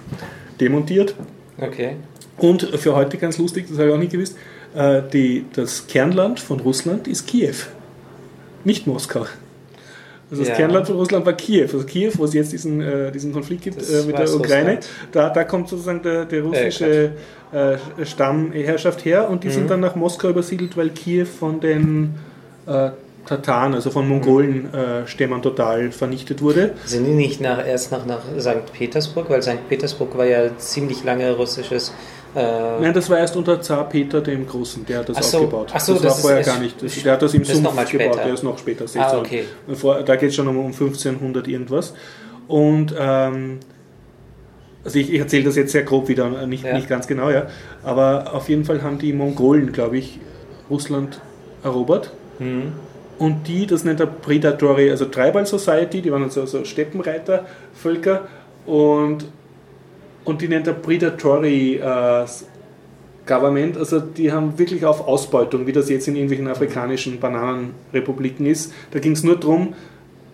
demontiert. Okay. Und für heute ganz lustig, das habe ich auch nicht gewusst, äh, die, das Kernland von Russland ist Kiew, nicht Moskau. Also das Ja. Kernland von Russland war Kiew. Also Kiew, wo es jetzt diesen, äh, diesen Konflikt gibt äh, mit der Ukraine, da, da kommt sozusagen der, der russische äh, Stammherrschaft her und die Mhm. sind dann nach Moskau übersiedelt, weil Kiew von den äh, Tataren, also von Mongolenstämmern total vernichtet wurde. Sind die nicht nach, erst nach, nach St. Petersburg? Weil St. Petersburg war ja ziemlich lange russisches. Äh, Nein, das war erst unter Zar Peter dem Großen, der hat das so, aufgebaut. ach so, das, das war ist vorher erst- gar nicht. Das, der hat das im das ist Sumpf gebaut, der ist noch später. Ah, okay. Vor, da geht es schon um, um 1500 irgendwas. Und ähm, also ich, ich erzähle das jetzt sehr grob wieder, nicht, Ja. nicht ganz genau, ja. Aber auf jeden Fall haben die Mongolen, glaube ich, Russland erobert. hm. Und die, das nennt er Predatory, also Tribal Society, die waren also so Steppenreitervölker und, und die nennt er Predatory äh, Government, also die haben wirklich auf Ausbeutung, wie das jetzt in irgendwelchen afrikanischen Bananenrepubliken ist. Da ging es nur darum,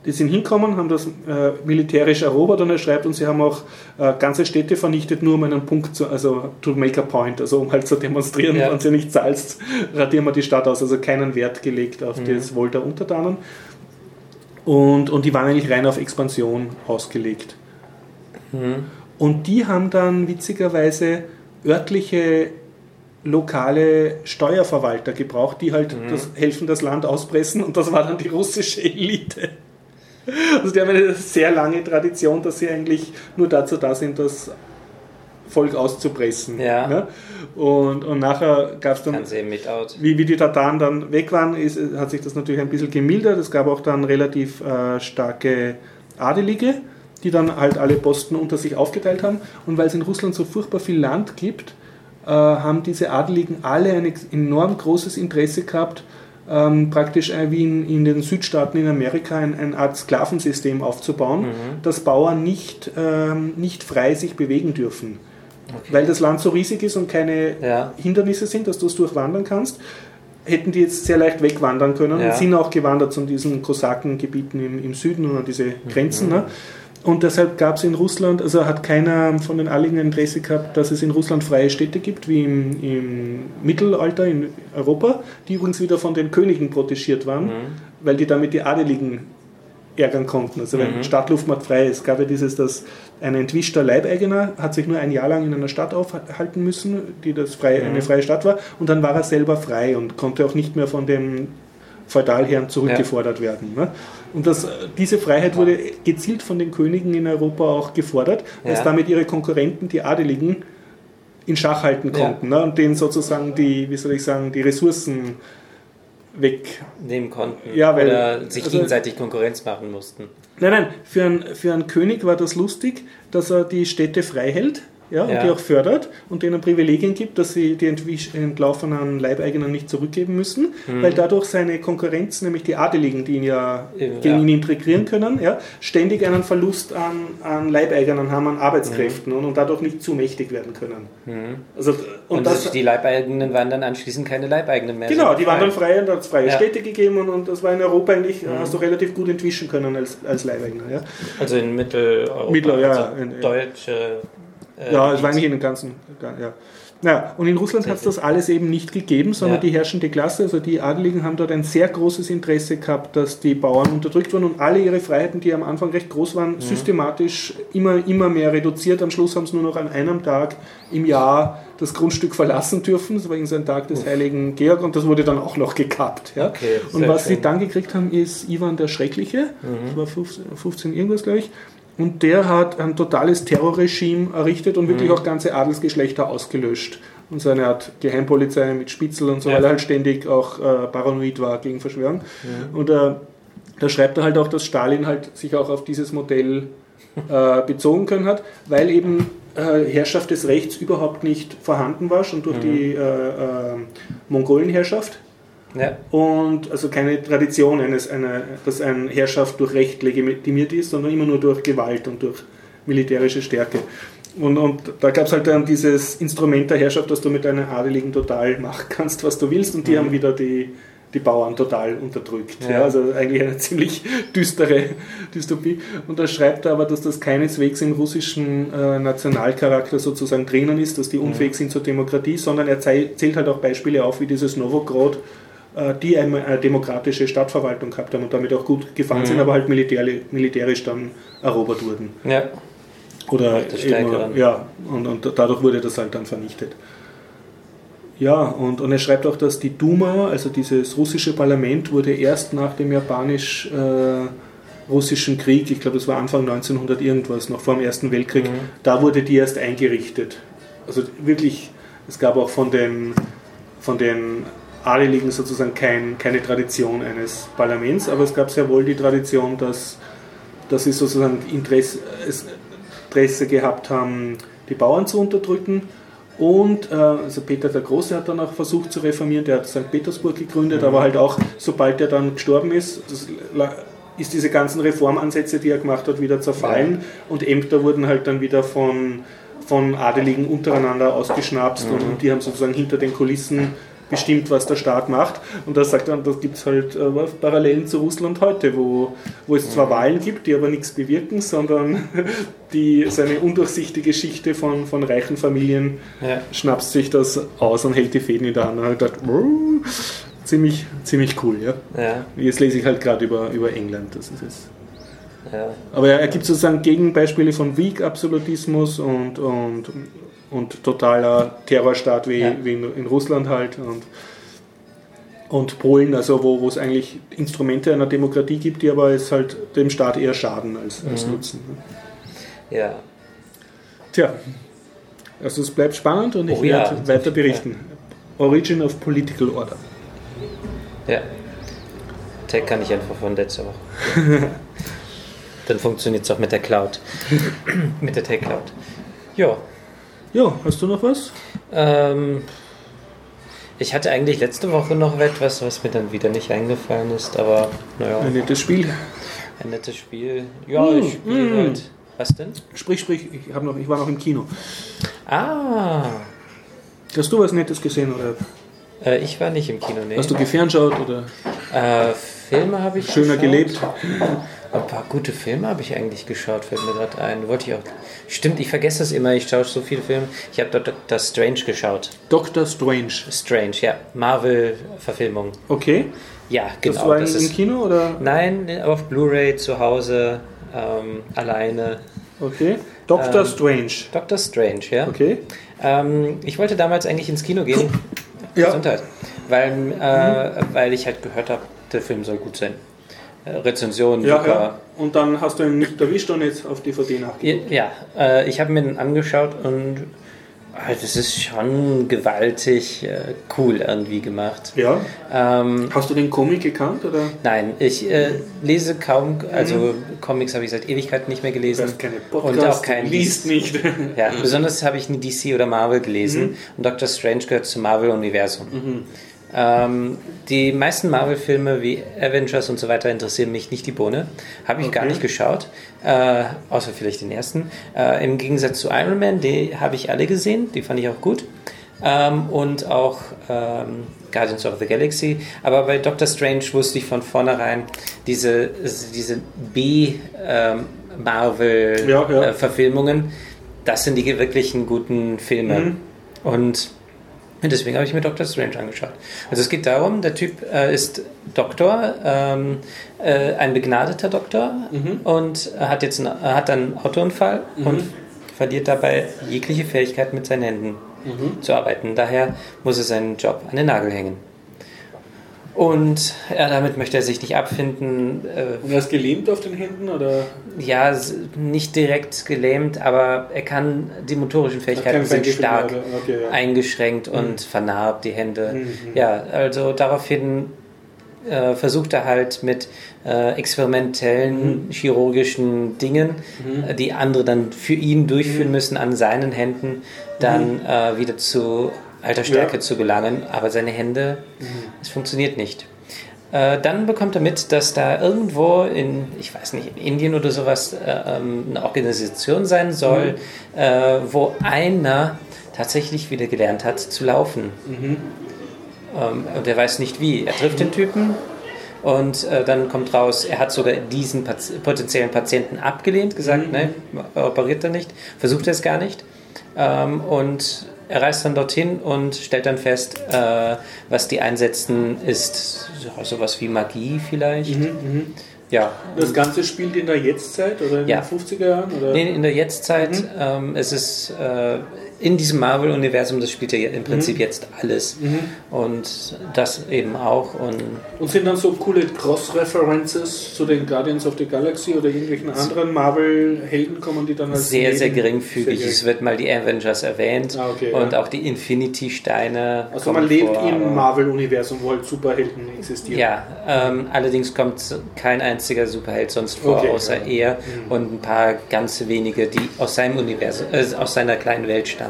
die sind hinkommen, haben das äh, militärisch erobert und er schreibt, und sie haben auch äh, ganze Städte vernichtet, nur um einen Punkt zu, also to make a point, also um halt zu demonstrieren, Ja. wenn sie nicht zahlst, radieren wir die Stadt aus, also keinen Wert gelegt auf das Wohl der Untertanen. Und, und die waren eigentlich rein auf Expansion ausgelegt. Und die haben dann witzigerweise örtliche lokale Steuerverwalter gebraucht, die halt das, helfen, das Land auspressen und das war dann die russische Elite. Also die haben eine sehr lange Tradition, dass sie eigentlich nur dazu da sind, das Volk auszupressen. Ja. ne? Und, und nachher gab es dann Fernsehen mit out. wie, wie die Tataren dann weg waren, ist, hat sich das natürlich ein bisschen gemildert. Es gab auch dann relativ äh, starke Adelige, die dann halt alle Posten unter sich aufgeteilt haben. Und weil es in Russland so furchtbar viel Land gibt, äh, haben diese Adeligen alle ein enorm großes Interesse gehabt, ähm, praktisch äh, wie in, in den Südstaaten in Amerika ein, eine Art Sklavensystem aufzubauen, dass Bauern nicht, ähm, nicht frei sich bewegen dürfen. Weil das Land so riesig ist und keine Ja. Hindernisse sind, dass du es durchwandern kannst, hätten die jetzt sehr leicht wegwandern können Ja. und sind auch gewandert zu diesen Kosakengebieten im, im Süden und an diese Grenzen. Ne? Und deshalb gab es in Russland, also hat keiner von den Adligen Interesse gehabt, dass es in Russland freie Städte gibt, wie im, im Mittelalter in Europa, die übrigens wieder von den Königen protegiert waren, weil die damit die Adeligen ärgern konnten. Also wenn Stadtluftmacht frei ist, gab ja dieses, dass ein entwischter Leibeigener hat sich nur ein Jahr lang in einer Stadt aufhalten müssen, die das frei, eine freie Stadt war, und dann war er selber frei und konnte auch nicht mehr von dem Feudalherren zurückgefordert werden. Ne? Und das, diese Freiheit wurde gezielt von den Königen in Europa auch gefordert, weil es Ja. damit ihre Konkurrenten, die Adeligen, in Schach halten Ja. konnten ne? und denen sozusagen die, wie soll ich sagen, die Ressourcen weg Nehmen konnten. Ja, weil- Oder sich also- gegenseitig Konkurrenz machen mussten. Nein, nein, für einen, für einen König war das lustig, dass er die Städte frei hält ja, und Ja. die auch fördert und denen Privilegien gibt, dass sie die entlaufenen Leibeigenen nicht zurückgeben müssen, weil dadurch seine Konkurrenz, nämlich die Adeligen, die ihn ja gegen ja. ihn integrieren können, ja, ständig einen Verlust an, an Leibeigenern haben, an Arbeitskräften und, und dadurch nicht zu mächtig werden können. Also, und, Und, das, die Leibeigenen waren dann anschließend keine Leibeigenen mehr. Genau, sondern die waren dann frei. und hat es freie. Städte gegeben und, und das war in Europa eigentlich, hast du relativ gut entwischen können als, als Leibeigener. Ja. Also in Mitteleuropa. Mittel- ja, also in- in- deutsche. Äh, Ja, es war eigentlich in den ganzen. Ja. Ja, und in Russland hat es das alles eben nicht gegeben, sondern Ja. die herrschende Klasse, also die Adeligen, haben dort ein sehr großes Interesse gehabt, dass die Bauern unterdrückt wurden und alle ihre Freiheiten, die am Anfang recht groß waren, Mhm. systematisch immer, immer mehr reduziert. Am Schluss haben sie nur noch an einem Tag im Jahr das Grundstück verlassen dürfen. Das war irgendein so ein Tag des heiligen Georg und das wurde dann auch noch gekappt. Ja? Okay, und was sie schön. dann gekriegt haben, ist Ivan der Schreckliche. Mhm. Das war 15, 15 irgendwas, glaube ich. Und der hat ein totales Terrorregime errichtet und Mhm. wirklich auch ganze Adelsgeschlechter ausgelöscht. Und so eine Art Geheimpolizei mit Spitzel und so, Ja. weil er halt ständig auch äh, paranoid war gegen Verschwörung. Mhm. Und äh, da schreibt er halt auch, dass Stalin halt sich auch auf dieses Modell äh, bezogen können hat, weil eben äh, Herrschaft des Rechts überhaupt nicht vorhanden war, schon durch Mhm. die äh, äh, Mongolenherrschaft. Ja. Und also keine Tradition, eines, einer, dass eine Herrschaft durch Recht legitimiert ist, sondern immer nur durch Gewalt und durch militärische Stärke. Und, und da gab es halt dann dieses Instrument der Herrschaft, dass du mit deinen Adeligen total machen kannst, was du willst, und die haben wieder die, die Bauern total unterdrückt. Ja. Ja. also eigentlich eine (laughs) ziemlich düstere Dystopie. Und da schreibt er aber, dass das keineswegs im russischen äh, Nationalcharakter sozusagen drinnen ist, dass die unfähig sind zur Demokratie, sondern er zählt halt auch Beispiele auf, wie dieses Novograd, äh, die eine, demokratische Stadtverwaltung gehabt haben und damit auch gut gefahren Mhm. sind, aber halt militär, militärisch dann erobert wurden. Ja. Oder eben, ja, und, und dadurch wurde das halt dann vernichtet. Ja, und, und er schreibt auch, dass die Duma, also dieses russische Parlament, wurde erst nach dem japanisch-russischen Krieg, ich glaube, das war Anfang 1900 irgendwas, noch vor dem Ersten Weltkrieg, Mhm. da wurde die erst eingerichtet. Also wirklich, es gab auch von den, von den Adeligen sozusagen kein, keine Tradition eines Parlaments, aber es gab sehr wohl die Tradition, dass, dass sie sozusagen Interesse, es- Interesse gehabt haben, die Bauern zu unterdrücken. Und äh, also Peter der Große hat dann auch versucht zu reformieren, der hat St. Petersburg gegründet, aber halt auch, sobald er dann gestorben ist, das, ist diese ganzen Reformansätze, die er gemacht hat, wieder zerfallen und Ämter wurden halt dann wieder von, von Adeligen untereinander ausgeschnapst und, und die haben sozusagen hinter den Kulissen bestimmt, was der Staat macht. Und da sagt er, das gibt es halt äh, Parallelen zu Russland heute, wo, wo es zwar Wahlen gibt, die aber nichts bewirken, sondern (laughs) die so eine undurchsichtige Geschichte von, von reichen Familien Ja. schnapst sich das aus und hält die Fäden in der Hand. Und dachte, "Wow, ziemlich, ziemlich cool, ja. Ja. Jetzt lese ich halt gerade über, über England, das ist es. Ja. Aber er gibt sozusagen Gegenbeispiele von Weak-Absolutismus und, und, und totaler Terrorstaat wie, Ja. wie in, in Russland halt und, und Polen, also wo, wo es eigentlich Instrumente einer Demokratie gibt, die aber es halt dem Staat eher schaden als, als Mhm. nutzen. ja. Tja, also es bleibt spannend und ich Oh ja. werde weiter berichten. Origin of Political Order. Ja. Tag kann ich einfach von letzter Woche. (laughs) Dann funktioniert es auch mit der Cloud. (clears throat) mit der Tag Cloud. Ja. Ja, hast du noch was? Ähm, ich hatte eigentlich letzte Woche noch etwas, was mir dann wieder nicht eingefallen ist, aber naja, Ein nettes Spiel. ein nettes Spiel. Ja, Mm, ich spiele mm. halt. Was denn? Sprich, sprich, ich, hab noch, ich war noch im Kino. Ah, Hast du was Nettes gesehen oder äh, ich war nicht im Kino, nee. hast du gefernschau oder Äh, Filme habe ich schöner geschaut. gelebt? Ein paar gute Filme habe ich eigentlich geschaut, fällt mir gerade ein. Wollte ich auch. Stimmt, ich vergesse es immer, ich schaue so viele Filme. Ich habe Dr. Strange geschaut. Doctor Strange. Strange, ja. Marvel-Verfilmung. Okay. Ja, genau. das war in, das im ist, Kino oder? nein, auf Blu-ray zu Hause, ähm, alleine. Okay. Doctor Ähm, Strange. Dr. Strange, ja. Okay. Ähm, ich wollte damals eigentlich ins Kino gehen. Ja. Gesundheit. Weil, äh, weil ich halt gehört habe, der Film soll gut sein. Rezension, Ja, ja. Und dann hast du ihn nicht erwischt und jetzt auf DVD Ja, nachgeguckt. ja äh, ich habe mir den angeschaut und äh, das ist schon gewaltig äh, cool irgendwie gemacht. Ja. Ähm, Hast du den Comic gekannt oder? nein, ich äh, lese kaum, also Comics habe ich seit Ewigkeiten nicht mehr Du gelesen. hast keine Und Podcasts, auch kein du liest nicht. Ja, besonders habe ich nie DC oder Marvel gelesen und Doctor Strange gehört zum Marvel-Universum. Ähm, die meisten Marvel-Filme wie Avengers und so weiter interessieren mich nicht die Bohne. Habe ich gar Okay. nicht geschaut, äh, außer vielleicht den ersten. Äh, Im Gegensatz zu Iron Man, die habe ich alle gesehen, die fand ich auch gut. Ähm, und auch ähm, Guardians of the Galaxy. Aber bei Doctor Strange wusste ich von vornherein, diese, diese Ja, ja. B-Marvel-Verfilmungen, das sind die wirklichen guten Filme. Mhm. Und deswegen habe ich mir Doctor Strange angeschaut. Also es geht darum, der Typ äh, ist Doktor, ähm, äh, ein begnadeter Doktor Mhm. und hat jetzt einen, er hat einen Autounfall und verliert dabei jegliche Fähigkeit mit seinen Händen Mhm. zu arbeiten. Daher muss er seinen Job an den Nagel hängen. Und ja, damit möchte er sich nicht abfinden. Äh, Und er ist gelähmt auf den Händen oder? ja, nicht direkt gelähmt, aber er kann die motorischen Fähigkeiten sind stark? Okay, ja. eingeschränkt und vernarbt die Hände. Mhm. Ja, also daraufhin äh, versucht er halt mit äh, experimentellen Mhm. chirurgischen Dingen, äh, die andere dann für ihn Mhm. durchführen müssen, an seinen Händen dann äh, wieder zu alter Stärke Ja. zu gelangen. Aber seine Hände, es funktioniert nicht. Äh, dann bekommt er mit, dass da irgendwo in, ich weiß nicht, in Indien oder sowas äh, ähm, eine Organisation sein soll, äh, wo einer tatsächlich wieder gelernt hat zu laufen. Ähm, und er weiß nicht wie. Er trifft den Typen und äh, dann kommt raus, er hat sogar diesen Paz potenziellen Patienten abgelehnt, gesagt, ne, operiert er nicht, versucht er es gar nicht. Ähm, und er reist dann dorthin und stellt dann fest, äh, was die einsetzen, ist so- sowas wie Magie vielleicht. Ja, Das Ganze spielt in der Jetztzeit oder in Ja. den 50er Jahren? Oder? Nee, in der Jetztzeit, ähm, es ist äh, in diesem Marvel-Universum, das spielt ja im Prinzip jetzt alles. Und das eben auch. Und Und sind dann so coole Cross-References zu den Guardians of the Galaxy oder irgendwelchen anderen Marvel-Helden kommen, die dann als sehr, sehr geringfügig. Sehr Es wird mal die Avengers erwähnt Ah, okay, und ja. auch die Infinity-Steine. Also man lebt vor, im Marvel-Universum, wo halt Superhelden existieren. Ja, ähm, allerdings kommt kein einziger Superheld sonst vor, Okay, außer ja. Mhm. er und ein paar ganz wenige, die aus seinem Universum, äh, aus seiner kleinen Welt stammen.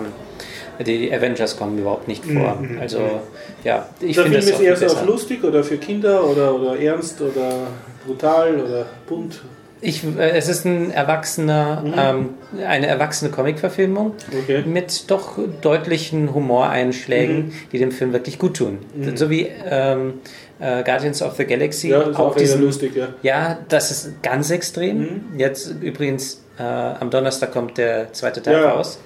Die Avengers kommen überhaupt nicht vor. Also, ja, ich Der finde Film das ist eher auch viel so auf lustig oder für Kinder oder, oder ernst oder brutal oder bunt. Ich, äh, es ist ein erwachsener, ähm, eine erwachsene Comic-Verfilmung Okay. mit doch deutlichen Humoreinschlägen, Mhm. die dem Film wirklich gut tun. So wie ähm, äh, Guardians of the Galaxy. Ja, ist auch eher diesen- lustig, ja. Ja, das ist ganz extrem. Mhm. Jetzt übrigens äh, am Donnerstag kommt der zweite Teil Ja. raus.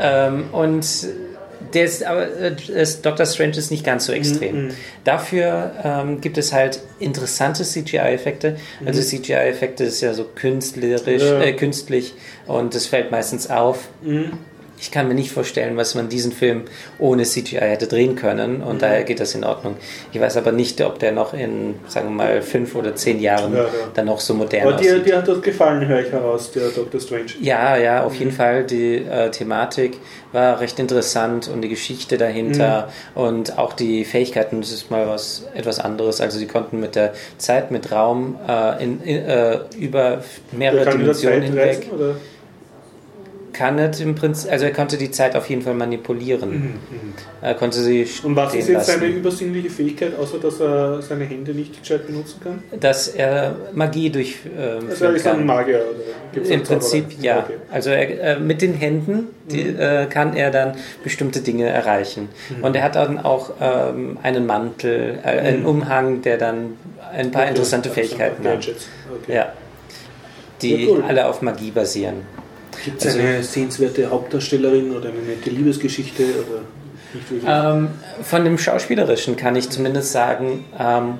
Ähm, und der ist, aber äh, ist, Doctor Strange ist nicht ganz so extrem. Mhm. Dafür ähm, gibt es halt interessante CGI-Effekte. Also CGI-Effekte ist ja so künstlerisch, Mhm. Ja. äh, künstlich und das fällt meistens auf. Mhm. Ich kann mir nicht vorstellen, was man diesen Film ohne CGI hätte drehen können und Mhm. daher geht das in Ordnung. Ich weiß aber nicht, ob der noch in, sagen wir mal, fünf oder zehn Jahren Ja, ja. dann noch so modern Aber dir, hat das gefallen, höre ich heraus, der Doctor Strange. Ja, ja, Mhm. auf jeden Fall. Die äh, Thematik war recht interessant und die Geschichte dahinter Mhm. und auch die Fähigkeiten, das ist mal was etwas anderes. Also sie konnten mit der Zeit, mit Raum äh, in, in, äh, über mehrere Dimensionen hinweg. reisen? Kann es im Prinzip, also er konnte die Zeit auf jeden Fall manipulieren. Er konnte sie Mhm, Und was ist jetzt lassen. seine übersinnliche Fähigkeit, außer dass er seine Hände nicht gescheit benutzen kann? dass er Magie durchführen Also er ist ein kann. Magier, oder? Im einen Zauberer? Prinzip ja. Okay. Also er, äh, mit den Händen die, Mhm. äh, kann er dann bestimmte Dinge erreichen. Und er hat dann auch ähm, einen Mantel, äh, einen Umhang, der dann ein paar Mhm. Okay, interessante also Fähigkeiten hat. Okay. Ja. Die Ja, cool. alle auf Magie basieren. Gibt es Also- eine sehenswerte Hauptdarstellerin oder eine nette Liebesgeschichte? Oder? Ähm, von dem Schauspielerischen kann ich zumindest sagen, ähm,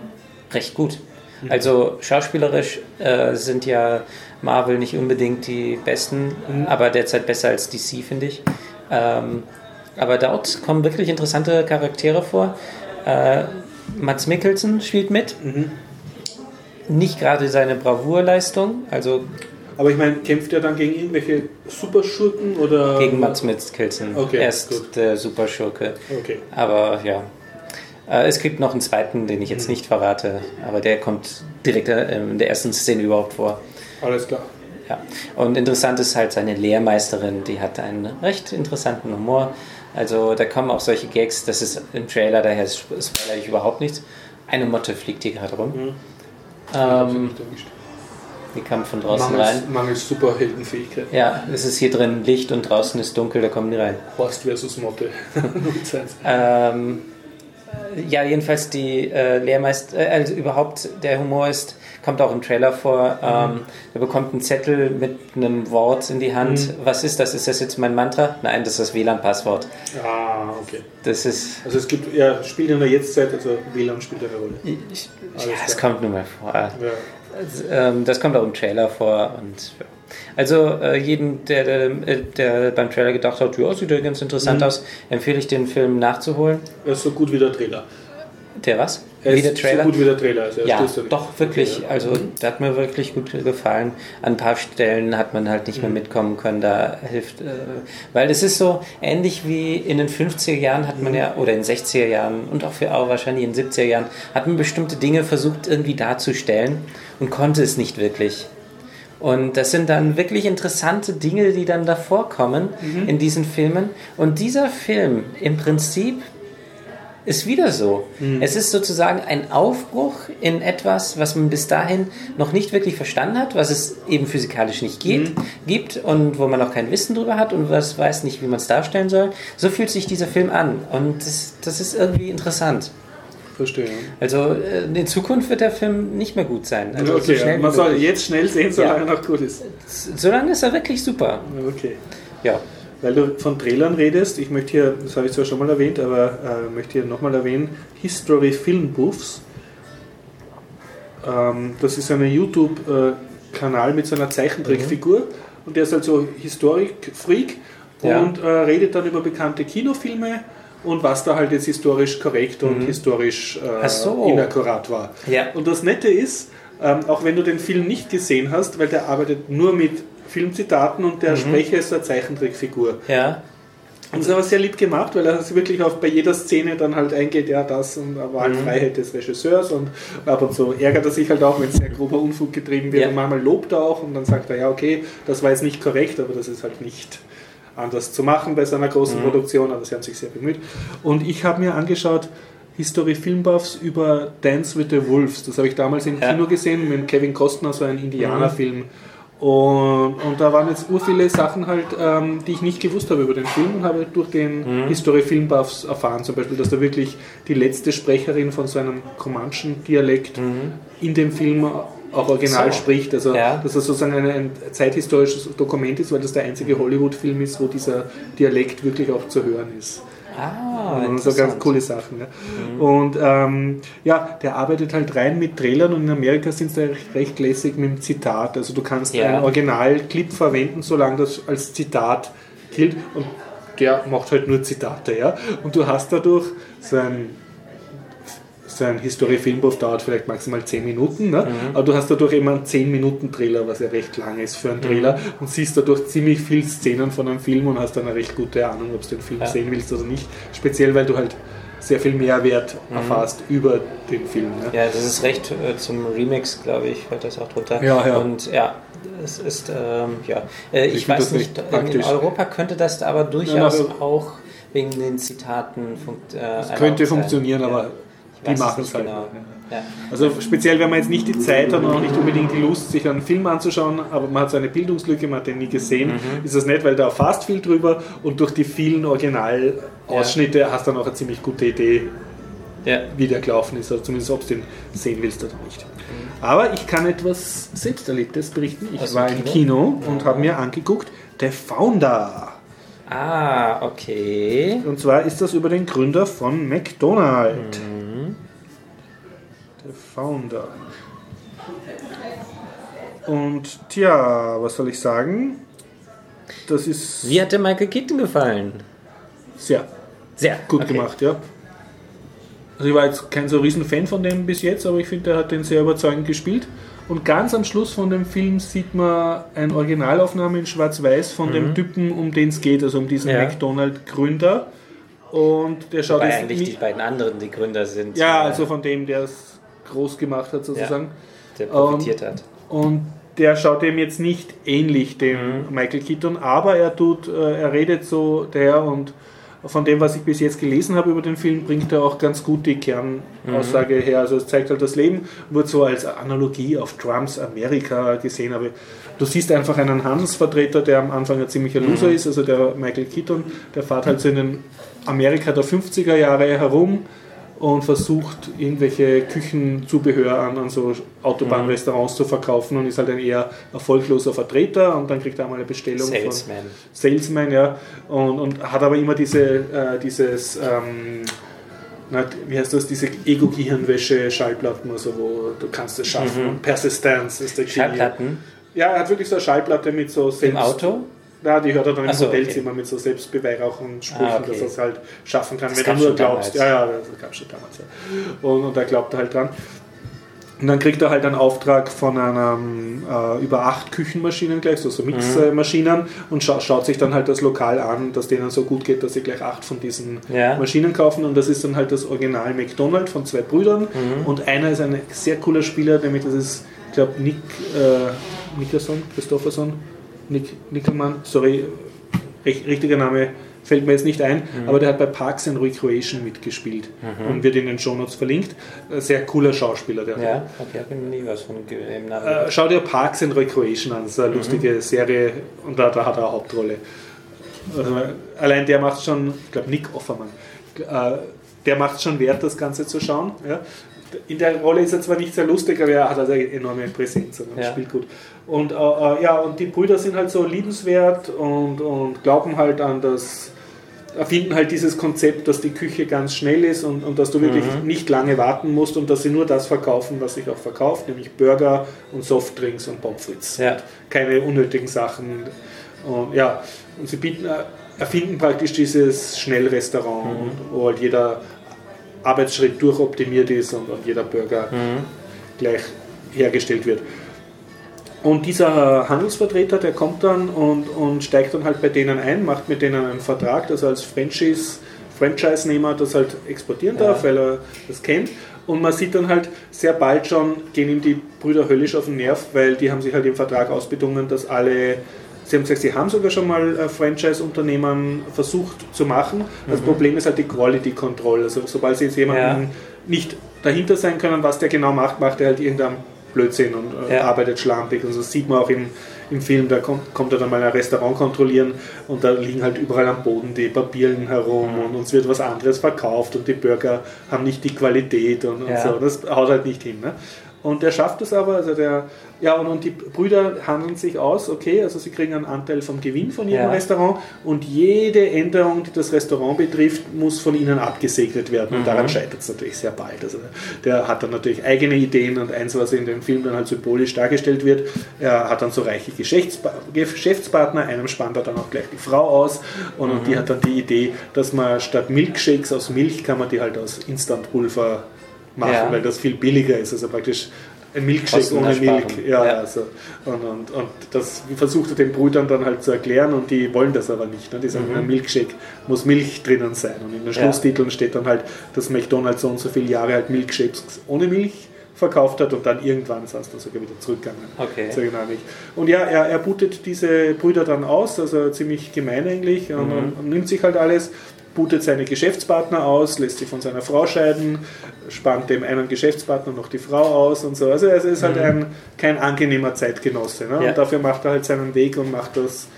recht gut. Mhm. Also schauspielerisch äh, sind ja Marvel nicht unbedingt die besten, Mhm. aber derzeit besser als DC, finde ich. Ähm, aber dort kommen wirklich interessante Charaktere vor. Äh, Mats Mikkelsen spielt mit. Mhm. Nicht gerade seine Bravourleistung, also Aber ich meine, kämpft er dann gegen irgendwelche Superschurken oder? gegen Mats Mikkelsen. Okay, er ist gut. der Superschurke. Okay. Aber ja. Äh, Es gibt noch einen zweiten, den ich jetzt Mhm. nicht verrate, aber der kommt direkt äh, in der ersten Szene überhaupt vor. Alles klar. Ja. Und interessant ist halt seine Lehrmeisterin, die hat einen recht interessanten Humor. Also da kommen auch solche Gags, das ist im Trailer, daher sp- spoilere ich überhaupt nichts. Eine Motte fliegt hier gerade rum. Mhm. Ähm. Die kam von draußen Mangels, rein. mangels Superheldenfähigkeit. Ja, es ist hier drin Licht und draußen ist dunkel, da kommen die rein. Horst versus Motte. (laughs) Ähm, ja, jedenfalls die äh, Lehrmeister, äh, also überhaupt der Humor ist, kommt auch im Trailer vor. Ähm, er bekommt einen Zettel mit einem Wort in die Hand. Was ist das? Ist das jetzt mein Mantra? Nein, das ist das WLAN-Passwort. Ah, okay. Das ist. Also es gibt, ja, spielt in der Jetztzeit, also WLAN spielt eine Rolle. Ich, ja, es kommt nur mal vor. Ja. Also, ähm, das kommt auch im Trailer vor und ja. also äh, jeden, der, der, äh, der beim Trailer gedacht hat, ja, sieht ja ganz interessant Mhm. aus, empfehle ich den Film nachzuholen. Er ist so gut wie der Trailer. Der was? Er Wie der Trailer? so gut wie der Trailer. Also Ja, doch, wirklich. Okay, ja. Also, der hat mir wirklich gut gefallen. An ein paar Stellen hat man halt nicht Mhm. mehr mitkommen können. Da hilft, äh, weil es ist so ähnlich wie in den 50er Jahren hat man ja, oder in den 60er Jahren und auch, für, auch wahrscheinlich in den 70er Jahren, hat man bestimmte Dinge versucht irgendwie darzustellen und konnte es nicht wirklich. Und das sind dann wirklich interessante Dinge, die dann davor kommen Mhm. in diesen Filmen. Und dieser Film im Prinzip ist wieder so. Mhm. Es ist sozusagen ein Aufbruch in etwas, was man bis dahin noch nicht wirklich verstanden hat, was es eben physikalisch nicht geht, Mhm. gibt und wo man noch kein Wissen drüber hat und was weiß nicht, wie man es darstellen soll. So fühlt sich dieser Film an und das, das ist irgendwie interessant. Verstehe. Also äh, in Zukunft wird der Film nicht mehr gut sein. Also okay, so man soll jetzt schnell sehen, solange er noch gut ist. Solange ist er wirklich super. Okay. Ja. Weil du von Trailern redest, ich möchte hier, das habe ich zwar schon mal erwähnt, aber äh, möchte hier nochmal erwähnen, History Film Buffs. Ähm, das ist ein YouTube-Kanal mit so einer Zeichentrickfigur und der ist halt so Historik-Freak Ja. und äh, redet dann über bekannte Kinofilme und was da halt jetzt historisch korrekt und historisch äh, so. inakkurat war. Ja. Und das Nette ist, ähm, auch wenn du den Film nicht gesehen hast, weil der arbeitet nur mit Filmzitaten und der Sprecher ist eine Zeichentrickfigur. Ja. Und das ist aber sehr lieb gemacht, weil er sich wirklich auf bei jeder Szene dann halt eingeht, ja, das und war halt Freiheit des Regisseurs und ab und zu ärgert er sich halt auch, wenn sehr grober Unfug getrieben wird Ja. und manchmal lobt er auch und dann sagt er, ja, okay, das war jetzt nicht korrekt, aber das ist halt nicht anders zu machen bei so einer großen Produktion, aber sie haben sich sehr bemüht. Und ich habe mir angeschaut, History Filmbuffs über Dance with the Wolves. Das habe ich damals im Ja. Kino gesehen mit Kevin Costner, so ein Indianerfilm. Und, und da waren jetzt ur viele Sachen halt, ähm, die ich nicht gewusst habe über den Film und habe durch den History Film Buffs erfahren, zum Beispiel, dass da wirklich die letzte Sprecherin von so einem Comanchen Dialekt in dem Film auch original So. spricht. Also, Ja. dass das sozusagen ein, ein zeithistorisches Dokument ist, weil das der einzige Hollywood-Film ist, wo dieser Dialekt wirklich auch zu hören ist. Ah, Und so ganz coole Sachen. Ja. Und ähm, ja, der arbeitet halt rein mit Trailern und in Amerika sind sie recht, recht lässig mit dem Zitat. Also du kannst Ja. einen Originalclip verwenden, solange das als Zitat gilt. Und der macht halt nur Zitate, ja. Und du hast dadurch so ein so ein History-Filmbuff dauert vielleicht maximal 10 Minuten, ne? aber du hast dadurch immer einen 10-Minuten-Trailer, was ja recht lang ist für einen Trailer und siehst dadurch ziemlich viele Szenen von einem Film und hast dann eine recht gute Ahnung, ob du den Film Ja. sehen willst oder nicht. Speziell, weil du halt sehr viel Mehrwert erfährst über den Film. Ne? Ja, das ist recht äh, zum Remix, glaube ich, fällt das auch drunter. Ja, ja. Und ja, es ist, ähm, ja. Äh, ich, Ich weiß nicht, in. Europa könnte das aber durchaus aber- auch wegen den Zitaten funkt, äh, könnte sein. funktionieren, Ja. aber die machen es halt. Genau. Ja. Also speziell, wenn man jetzt nicht die Zeit hat und auch nicht unbedingt die Lust, sich einen Film anzuschauen, aber man hat so eine Bildungslücke, man hat den nie gesehen, Mhm. ist das nett, weil da erfasst viel drüber und durch die vielen Originalausschnitte hast du dann auch eine ziemlich gute Idee, Ja. wie der gelaufen ist, oder zumindest ob du den sehen willst oder nicht. Aber ich kann etwas Selbsterlebtes berichten. Ich dem war im Kino? Kino und habe mir angeguckt, The Founder. Ah, okay. Und zwar ist das über den Gründer von McDonald's. Der Founder. Und tja, was soll ich sagen? Das ist Wie hat der Michael Keaton gefallen? sehr Sehr gut okay. gemacht, ja. Also ich war jetzt kein so riesen Fan von dem bis jetzt, aber ich finde, er hat den sehr überzeugend gespielt. Und ganz am Schluss von dem Film sieht man eine Originalaufnahme in Schwarz-Weiß von dem Typen, um den es geht, also um diesen Mhm. Ja. McDonald-Gründer. Und der schaut Wobei jetzt eigentlich die beiden anderen die Gründer sind. Ja, also von dem, der es groß gemacht hat, sozusagen. der profitiert hat. Und der schaut dem jetzt nicht ähnlich, dem Mhm. Michael Keaton, aber er tut, äh, er redet so der und von dem, was ich bis jetzt gelesen habe über den Film, bringt er auch ganz gut die Kernaussage Mhm. her. Also es zeigt halt das Leben, wird so als Analogie auf Trumps Amerika gesehen, aber du siehst einfach einen Handelsvertreter, der am Anfang ein ziemlicher Loser Mhm. ist, also der Michael Keaton, der fährt halt so in den Amerika der 50er Jahre herum und versucht irgendwelche Küchenzubehör an, an so Autobahnrestaurants zu verkaufen und ist halt ein eher erfolgloser Vertreter und dann kriegt er einmal eine Bestellung Salesman. von Salesman, ja, und, und hat aber immer diese, äh, dieses, ähm, na, wie heißt das, diese Ego-Gehirnwäsche-Schallplatten, also wo du kannst es schaffen. Und Persistence ist der Key. Schallplatten Ja, er hat wirklich so eine Schallplatte mit so im Selbst Auto. Ja, die hört er dann im so, Hotelzimmer mit so Selbstbeweihräuchern Sprüchen, Ah, okay. dass er es halt schaffen kann, Das wenn du nur glaubst. damals. Ja, ja, das gab es schon damals. Ja. Und, und da glaubt er halt dran. Und dann kriegt er halt einen Auftrag von einem äh, über acht Küchenmaschinen gleich, so, so Mixmaschinen und scha schaut sich dann halt das Lokal an, dass denen so gut geht, dass sie gleich acht von diesen Ja. Maschinen kaufen und das ist dann halt das Original McDonald von zwei Brüdern Mhm. und einer ist ein sehr cooler Spieler, nämlich das ist, ich glaube, Nick äh, Nickerson, Christopherson, Nick Nickelmann, sorry, ri- richtiger Name fällt mir jetzt nicht ein, Mhm. aber der hat bei Parks and Recreation mitgespielt und wird in den Shownotes verlinkt. Sehr cooler Schauspieler, der Ja, okay, habe nie was von im Namen. äh, schau dir Parks and Recreation an, das ist Mhm. eine lustige Serie und da, da hat er eine Hauptrolle. Also, allein der macht schon, ich glaube Nick Offermann, äh, der macht schon wert, das Ganze zu schauen. Ja. In der Rolle ist er zwar nicht sehr lustig, aber er hat also eine enorme Präsenz und Ja. spielt gut. Und äh, äh, ja, und die Brüder sind halt so liebenswert und, und glauben halt an das, erfinden halt dieses Konzept, dass die Küche ganz schnell ist und, und dass du wirklich Mhm. nicht lange warten musst und dass sie nur das verkaufen, was sich auch verkauft, nämlich Burger und Softdrinks und Pommes frites. Ja. Keine unnötigen Sachen. Und, ja, und sie bieten, äh, erfinden praktisch dieses Schnellrestaurant, Mhm. wo halt jeder Arbeitsschritt durchoptimiert ist und, und jeder Burger Mhm. gleich hergestellt wird. Und dieser Handelsvertreter, der kommt dann und, und steigt dann halt bei denen ein, macht mit denen einen Vertrag, dass er als Franchise, Franchise-Nehmer das halt exportieren Ja. darf, weil er das kennt. Und man sieht dann halt sehr bald schon, gehen ihm die Brüder höllisch auf den Nerv, weil die haben sich halt im Vertrag ausbedungen, dass alle, sie haben gesagt, sie haben sogar schon mal äh, Franchise-Unternehmen versucht zu machen. Das Problem ist halt die Quality Control. Also sobald sie jetzt jemanden Ja. nicht dahinter sein können, was der genau macht, macht er halt irgendeinen Blödsinn und äh, Ja. arbeitet schlampig. Und das sieht man auch im, im Film, da kommt, kommt er dann mal ein Restaurant kontrollieren und da liegen halt überall am Boden die Papieren herum Mhm. und uns wird was anderes verkauft und die Burger haben nicht die Qualität und, und Ja. so. Das haut halt nicht hin. Ne? Und der schafft es aber, also der, ja, und, und die Brüder handeln sich aus, okay, also sie kriegen einen Anteil vom Gewinn von ihrem Ja. Restaurant und jede Änderung, die das Restaurant betrifft, muss von ihnen abgesegnet werden. Und daran scheitert es natürlich sehr bald. Also der hat dann natürlich eigene Ideen und eins, was in dem Film dann halt symbolisch dargestellt wird, er hat dann so reiche Geschäftspa Geschäftspartner, einem spannt er dann auch gleich die Frau aus und, und die hat dann die Idee, dass man statt Milkshakes aus Milch kann man die halt aus Instantpulver machen, Ja. weil das viel billiger ist. Also praktisch ein Milkshake ohne. Milch. Ja, Ja. Also, und, und, und das versucht er den Brüdern dann halt zu erklären und die wollen das aber nicht. Ne? Die sagen, in einem Milkshake muss Milch drinnen sein. Und in den Mhm. Ja. Schlusstiteln steht dann halt, dass McDonalds so und so viele Jahre halt Milkshakes ohne Milch verkauft hat und dann irgendwann ist das dann sogar wieder zurückgegangen. Okay. Zur. Und ja, er, er bootet diese Brüder dann aus, also ziemlich gemein eigentlich, und, und, und nimmt sich halt alles, bootet seine Geschäftspartner aus, lässt sich von seiner Frau scheiden, spannt dem einen Geschäftspartner noch die Frau aus und so. Also es ist halt ein, kein angenehmer Zeitgenosse. Ne? Ja. Und dafür macht er halt seinen Weg und macht das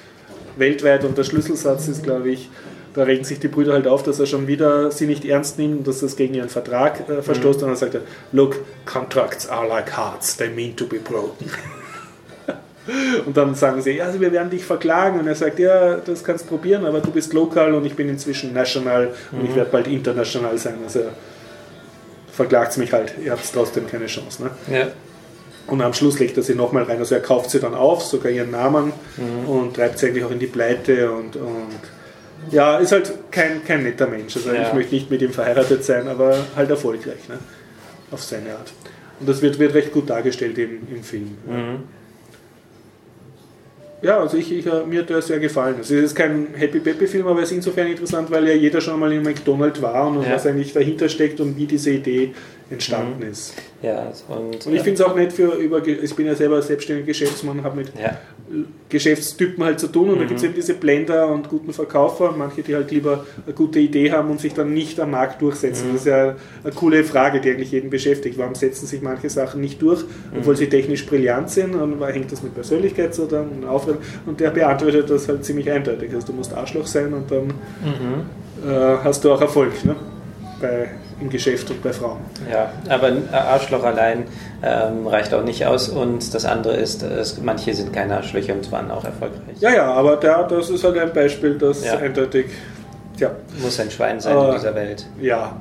weltweit. Und der Schlüsselsatz ist, glaube ich, da regen sich die Brüder halt auf, dass er schon wieder sie nicht ernst nimmt und dass das gegen ihren Vertrag äh, verstoßt. Und dann sagt er, look, contracts are like hearts, they mean to be broken. Und dann sagen sie, ja, wir werden dich verklagen. Und er sagt, ja, das kannst du probieren, aber du bist lokal und ich bin inzwischen national und ich werde bald international sein. Also verklagt mich halt, ihr habt trotzdem keine Chance. Ne? Ja. Und am Schluss legt er sie nochmal rein. Also er kauft sie dann auf, sogar ihren Namen und treibt sie eigentlich auch in die Pleite und, und ja, ist halt kein, kein netter Mensch. Also Ja. ich möchte nicht mit ihm verheiratet sein, aber halt erfolgreich, ne? auf seine Art. Und das wird, wird recht gut dargestellt im, im Film. Mhm. Ja, also ich, ich, äh, mir hat der sehr gefallen. Also es ist kein Happy Peppy Film, aber es ist insofern interessant, weil ja jeder schon mal in McDonald's war und Ja. was eigentlich dahinter steckt und wie diese Idee entstanden ist. Ja, und, Und ich finde es auch nett für über, ich bin ja selber selbstständiger Geschäftsmann, habe mit ja. Geschäftstypen halt zu tun und da Mhm. gibt es eben diese Blender und guten Verkäufer, manche, die halt lieber eine gute Idee haben und sich dann nicht am Markt durchsetzen. Mhm. Das ist ja eine coole Frage, die eigentlich jeden beschäftigt. Warum setzen sich manche Sachen nicht durch, Mhm. obwohl sie technisch brillant sind und hängt das mit Persönlichkeit zusammen und Aufwand? Und der beantwortet das halt ziemlich eindeutig. Also du musst Arschloch sein und dann Mhm. äh, hast du auch Erfolg. Ne? Bei im Geschäft und bei Frauen. Ja, aber ein Arschloch allein ähm, reicht auch nicht aus. Und das andere ist, es, manche sind keine Arschlöcher und waren auch erfolgreich. Ja, ja, aber der, das ist halt ein Beispiel, das Ja. eindeutig, tja, Muss ein Schwein sein Aber- in dieser Welt. ja.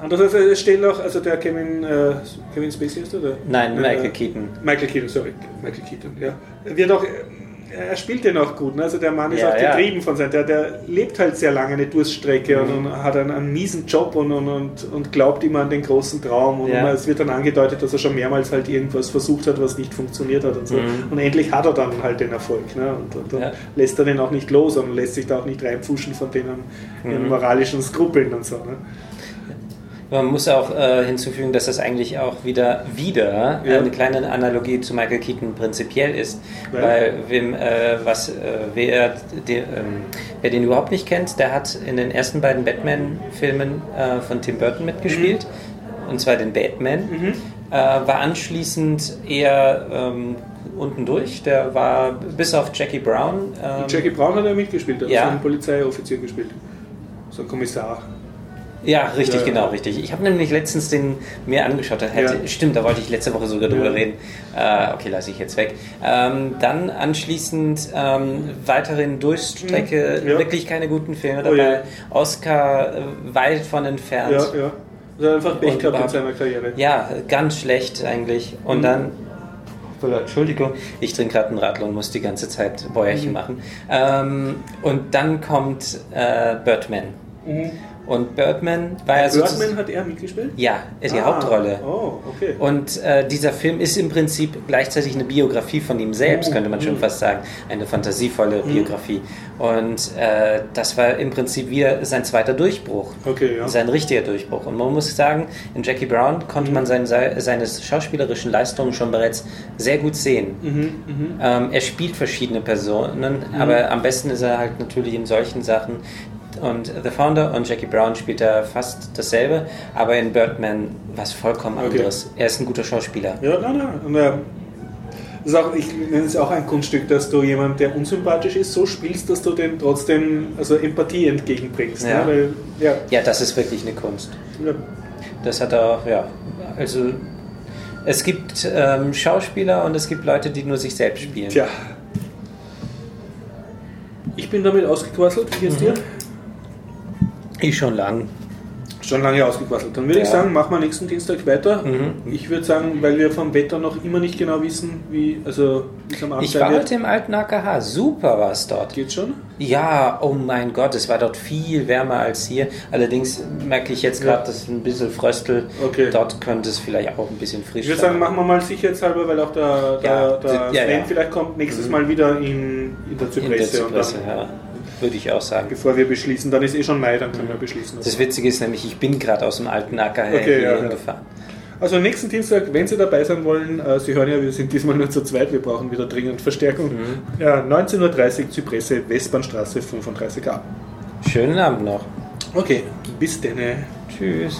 Andererseits, es steht noch, also der Kevin, äh, Kevin Spacey ist der? der? Nein, Äh, Michael Keaton. Michael Keaton, sorry, Michael Keaton, ja. Wird auch, er spielt den auch gut, ne? also der Mann ist Ja, auch ja. getrieben von sein, der, der lebt halt sehr lange eine Durststrecke Mhm. und, und hat einen, einen miesen Job und, und, und, glaubt immer an den großen Traum und Ja. es wird dann angedeutet, dass er schon mehrmals halt irgendwas versucht hat, was nicht funktioniert hat und so. Mhm. Und endlich hat er dann halt den Erfolg ne? und, und dann Ja. lässt er den auch nicht los und lässt sich da auch nicht reinpfuschen von denen Mhm. moralischen Skrupeln und so. Ne? Man muss auch äh, hinzufügen, dass das eigentlich auch wieder, wieder Ja. eine kleine Analogie zu Michael Keaton prinzipiell ist. Ja. Weil wem, äh, was, äh, wer, den, ähm, wer den überhaupt nicht kennt, der hat in den ersten beiden Batman-Filmen äh, von Tim Burton mitgespielt. Und zwar den Batman. Mhm. Äh, war anschließend eher ähm, unten durch. Der war bis auf Jackie Brown. Ähm, Jackie Brown hat er mitgespielt, er hat Ja. einen Polizeioffizier gespielt. So ein Kommissar. Ja, richtig, Ja, ja. genau, richtig. Ich habe nämlich letztens den mir angeschaut. Hätte, Ja. Stimmt, da wollte ich letzte Woche sogar drüber Ja. reden. Äh, okay, lasse ich jetzt weg. Ähm, dann anschließend ähm, weiterhin Durchstrecke, Mhm. Ja. wirklich keine guten Filme Oh, dabei. ja. Oscar äh, weit von entfernt. Ja, ja. Hat einfach Pech gehabt in seiner Karriere. Ja, ganz schlecht eigentlich. Und Mhm. dann. Entschuldigung, ich trinke gerade einen Radler und muss die ganze Zeit Bäuerchen Mhm. machen. Ähm, und dann kommt äh, Birdman. Mhm. Und Birdman war ja sozusagen. Birdman hat er mitgespielt? Ja, ist die Ah, Hauptrolle. Oh, okay. Und äh, dieser Film ist im Prinzip gleichzeitig eine Biografie von ihm selbst, Mhm. könnte man schon Mhm. fast sagen. Eine fantasievolle Biografie. Und äh, das war im Prinzip wieder sein zweiter Durchbruch. Okay, ja. Sein richtiger Durchbruch. Und man muss sagen, in Jackie Brown konnte man seine, seine schauspielerischen Leistungen schon bereits sehr gut sehen. Mhm, mhm. Ähm, er spielt verschiedene Personen, aber am besten ist er halt natürlich in solchen Sachen. Und The Founder und Jackie Brown spielt er fast dasselbe, aber in Birdman was vollkommen Okay. anderes. Er ist ein guter Schauspieler. Ja, nein, nein. Und, äh, ist auch, ich nenne es auch ein Kunststück, dass du jemand, der unsympathisch ist, so spielst, dass du dem trotzdem also Empathie entgegenbringst. Ja. Ne? Weil, ja, Ja, das ist wirklich eine Kunst. ja. Das hat er auch, ja. Also, es gibt ähm, Schauspieler und es gibt Leute, die nur sich selbst spielen. Tja. Ich bin damit ausgequasselt. Wie geht's dir? Ich schon lang. Schon lange ausgequasselt. Dann würde ich Ja. sagen, machen wir nächsten Dienstag weiter. Mhm. Ich würde sagen, weil wir vom Wetter noch immer nicht genau wissen, wie also es am Abend Ich war heute im alten AKH. Super war es dort. Geht schon? Ja, oh mein Gott, es war dort viel wärmer als hier. Allerdings merke ich jetzt gerade, Ja. dass es ein bisschen fröstelt. Okay. Dort könnte es vielleicht auch ein bisschen frisch Ich würde sagen, machen wir mal sicherheitshalber, weil auch der, der, Ja, der ja, vielleicht kommt nächstes Mal wieder in, in der in der Zypresse. und Zypresse, dann, ja. Würde ich auch sagen. bevor wir beschließen, dann ist eh schon Mai, dann können wir beschließen. Das Witzige ist nämlich, ich bin gerade aus dem alten AKH Okay, hier ja, ja. hingefahren. Also nächsten Dienstag, wenn Sie dabei sein wollen, äh, Sie hören ja, wir sind diesmal nur zu zweit, wir brauchen wieder dringend Verstärkung. Mhm. Ja, 19.30 Uhr Zypresse, Westbahnstraße 35a. Schönen Abend noch. Okay, bis denne. Tschüss.